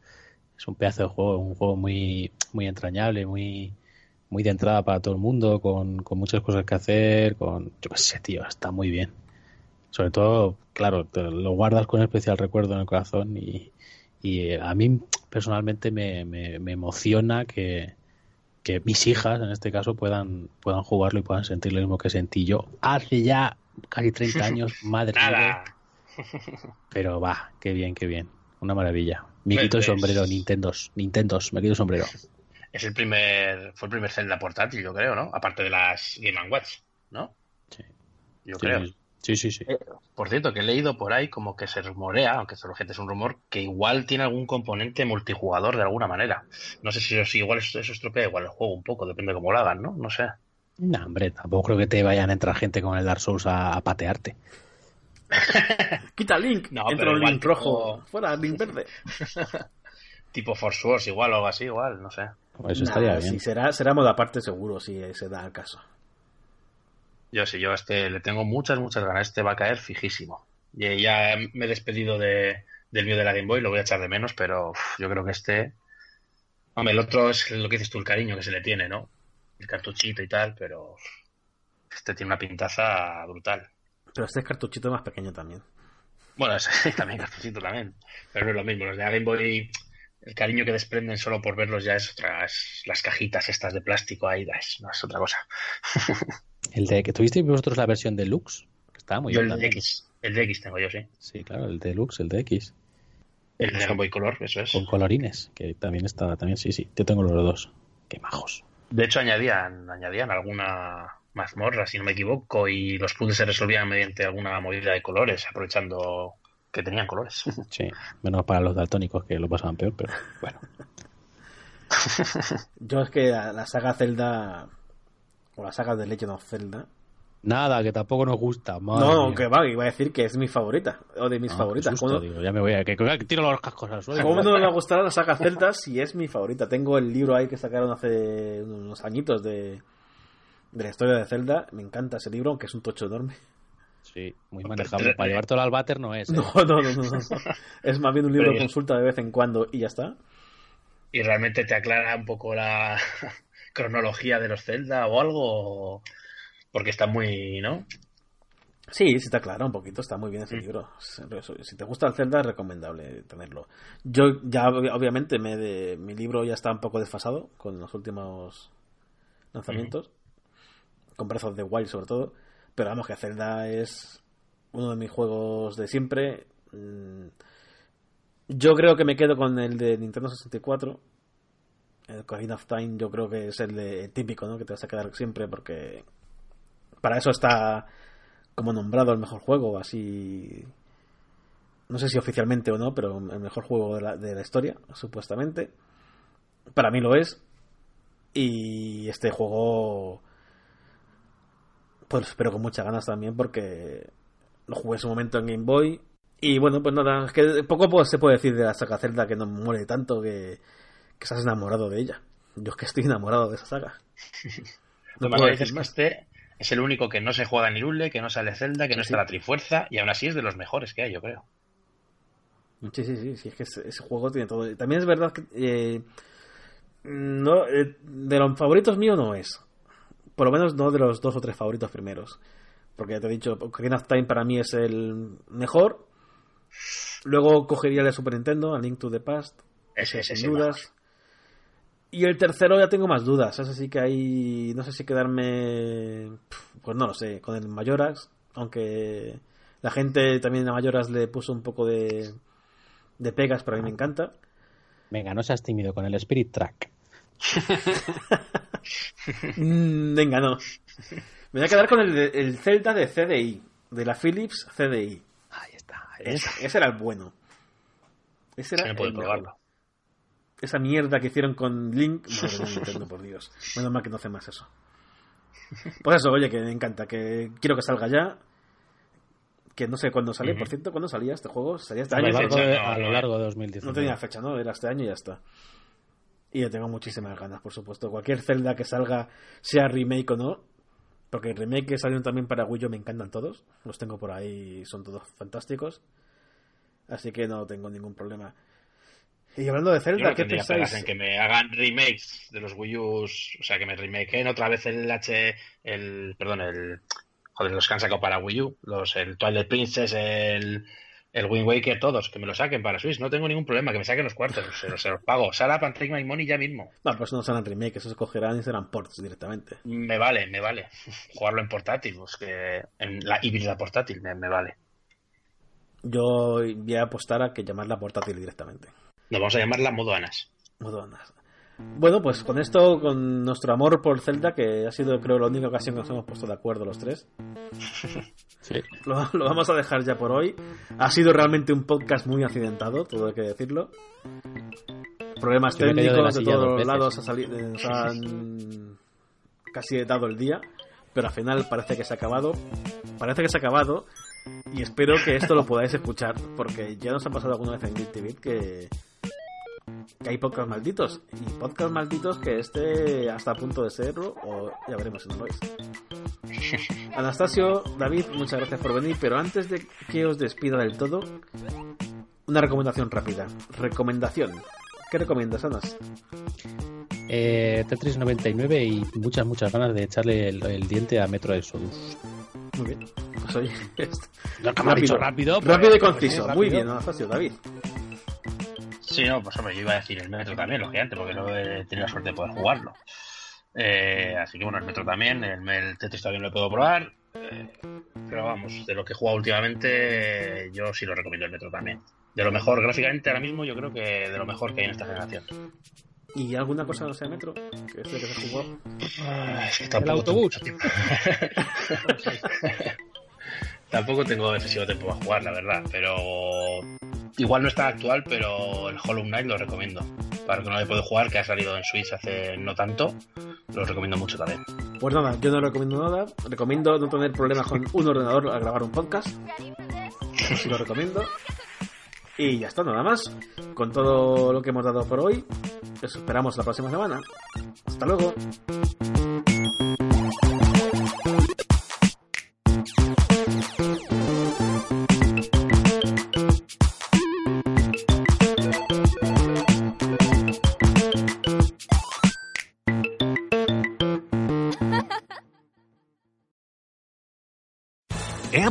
Es un pedazo de juego, un juego muy, muy entrañable, muy, muy de entrada para todo el mundo, con, con muchas cosas que hacer, con, yo qué sé, tío, está muy bien. Sobre todo, claro, lo guardas con especial recuerdo en el corazón y, y a mí personalmente me, me, emociona que, que mis hijas, en este caso, puedan, puedan jugarlo y puedan sentir lo mismo que sentí yo hace ya casi 30 años, madre mía. Pero va, qué bien, qué bien. Una maravilla. Me quito el sombrero, Nintendos, Nintendos, me quito el sombrero es el primer, fue el primer Zelda portátil, yo creo, ¿no? Aparte de las Game Watch, ¿no? Sí. Yo creo. Sí, sí, sí. Eh, por cierto, que he leído por ahí como que se rumorea, aunque solo gente es un rumor, que igual tiene algún componente multijugador de alguna manera. No sé si, si igual eso, estropea igual el juego un poco, depende de cómo lo hagan, ¿no? No sé. No, hombre, tampoco creo que te vayan a entrar gente con el Dark Souls a, patearte. Quita Link, no, entra un Link rojo, fuera Link verde. tipo Force Wars igual o algo así, igual, no sé. Pues eso estaría bien. Si será, será moda aparte seguro, si se da el caso. Yo sí, yo este le tengo muchas, muchas ganas. Este va a caer fijísimo. Y ya me he despedido de, del mío de la Game Boy, lo voy a echar de menos, pero yo creo que este. Hombre, el otro es lo que dices tú, el cariño que se le tiene, ¿no? El cartuchito y tal, pero. Este tiene una pintaza brutal. Pero este es cartuchito más pequeño también. Bueno, también cartuchito también. Pero no es lo mismo. Los de la Game Boy el cariño que desprenden solo por verlos ya es otra. las cajitas estas de plástico ahí, es, no es otra cosa. el de que tuvisteis vosotros la versión deluxe, está muy bien. El de X, el de X tengo yo, sí. Sí, claro, el deluxe, el de X. El de Game Boy Color, eso es. Con colorines, que también estaba, también sí, sí. Yo tengo los dos. Qué majos. De hecho, añadían, añadían alguna mazmorra, si no me equivoco, y los puzzles se resolvían mediante alguna movida de colores, aprovechando que tenían colores. Sí, menos para los daltónicos que lo pasaban peor, pero bueno. Yo es que la, saga Zelda, o la saga de Legend of Zelda, Nada, que tampoco nos gusta. no, que va, iba a decir que es mi favorita, o de mis ah, favoritas. ya me voy a que, tiro los cascos al suelo. ¿Cómo no me gustará la saga Zelda si es mi favorita? Tengo el libro ahí que sacaron hace unos añitos de, de la historia de Zelda. Me encanta ese libro, aunque es un tocho enorme. Sí, muy manejable. Para llevártelo al váter no es. ¿eh? No, no, no, no, Es más bien un libro de consulta de vez en cuando y ya está. ¿Y realmente te aclara un poco la cronología de los Zelda o algo? Porque está muy, ¿no? Sí, sí está claro, un poquito, está muy bien ese mm. libro. Si te gusta el Zelda es recomendable tenerlo. Yo ya obviamente me de, mi libro ya está un poco desfasado con los últimos lanzamientos, con Breath of the Wild sobre todo, pero vamos que Zelda es uno de mis juegos de siempre. Mm, yo creo que me quedo con el de Nintendo 64. El Ocarina of Time yo creo que es el, de, típico, ¿no? Que te vas a quedar siempre porque para eso está como nombrado el mejor juego, así no sé si oficialmente o no, pero el mejor juego de la, de la historia, supuestamente. Para mí lo es. Y este juego, pues espero con muchas ganas también porque lo jugué en su momento en Game Boy. Y bueno, pues nada, es que poco se puede decir de la saga Zelda que no muere tanto que, que estás enamorado de ella. Yo es que estoy enamorado de esa saga. No puedo decir más. Este es el único que no se juega en Irule, que no sale Zelda, que no está la Trifuerza, y aún así es de los mejores que hay, yo creo. Sí, sí, sí, sí es que ese, juego tiene todo. También es verdad que eh, no, eh, de los favoritos míos no es. Por lo menos no de los dos o tres favoritos primeros. Porque ya te he dicho, Ocarina of Time para mí es el mejor. Luego cogería el de Super Nintendo, A Link to the Past. Ese, sin dudas. Y el tercero ya tengo más dudas. Es así que hay. No sé si quedarme. Pues no lo sé. Con el Mayoras. Aunque la gente también a Mayoras le puso un poco de. De pegas, pero a mí me encanta. Venga, no seas tímido con el Spirit Track. Mm, venga, no. Me voy a quedar con el, el Zelda de CDI. De la Philips CDI. Ahí está. Ese, era el bueno. Ese era el probarlo esa mierda que hicieron con Link. Madre por Dios. Menos mal que no hace más eso. Pues eso, oye, que me encanta, que quiero que salga ya. Que no sé cuándo sale, por cierto, ¿cuándo salía este juego? ¿Salía este a año? Lo largo de, a lo largo de 2019. No tenía fecha, ¿no? Era este año y ya está. Y yo tengo muchísimas ganas, por supuesto. Cualquier Zelda que salga, sea remake o no, porque el remake que salieron también para Wii U me encantan todos. Los tengo por ahí, son todos fantásticos. Así que no tengo ningún problema. Y hablando de Zelda, ¿qué pensáis? en que me hagan remakes de los Wii U, o sea, que me remakeen otra vez el H, el, perdón, el, joder, los que han sacado para Wii U, los, el Twilight Princess, el, el Wind Waker, todos, que me lo saquen para Switch, no tengo ningún problema, que me saquen los cuartos, se, los, pago. Sara Take My Money ya mismo. No, pues no serán remakes, esos cogerán y serán ports directamente. Me vale, me vale. Jugarlo en portátil, pues que en la híbrida portátil, me, me vale. Yo voy a apostar a que llamarla portátil directamente. Nos vamos a llamarla Modo Anas. Modo Anas. Bueno, pues con esto, con nuestro amor por Zelda, que ha sido creo la única ocasión que nos hemos puesto de acuerdo los tres. Sí. Lo, vamos a dejar ya por hoy. Ha sido realmente un podcast muy accidentado, todo hay que decirlo. Problemas técnicos de, todos los lados nos han casi dado el día, pero al final parece que se ha acabado. Parece que se ha acabado y espero que esto lo podáis escuchar, porque ya nos ha pasado alguna vez en TV que que hay podcast malditos y podcast malditos que esté hasta a punto de serlo o ya veremos si no lo es. Anastasio, David, muchas gracias por venir, pero antes de que os despida del todo, una recomendación rápida. Recomendación. ¿Qué recomiendas, Anas? Eh, Tetris 99 y muchas, muchas ganas de echarle el, diente a Metro Exodus. Muy bien. Pues oye, que me ha dicho rápido. Rápido y conciso. Muy bien, Anastasio, David. Sí, no, pues hombre, yo iba a decir el Metro también, lógicamente, porque no he tenido la suerte de poder jugarlo. Eh, así que bueno, el Metro también, el, el Tetris también lo puedo probar. Eh, pero vamos, de lo que he jugado últimamente, yo sí lo recomiendo el Metro también. De lo mejor, gráficamente ahora mismo, yo creo que de lo mejor que hay en esta generación. ¿Y alguna cosa no sea Metro? Que es lo que se jugó. Ah, es que El tengo autobús. tampoco tengo excesivo tiempo para jugar, la verdad. Pero igual no está actual, pero el Hollow Knight lo recomiendo. Para que no le puedo jugar, que ha salido en Switch hace no tanto, lo recomiendo mucho también. Pues nada, yo no recomiendo nada. Recomiendo no tener problemas con un ordenador al grabar un podcast. Eso lo recomiendo. Y ya está, nada más. Con todo lo que hemos dado por hoy, os esperamos la próxima semana. Hasta luego.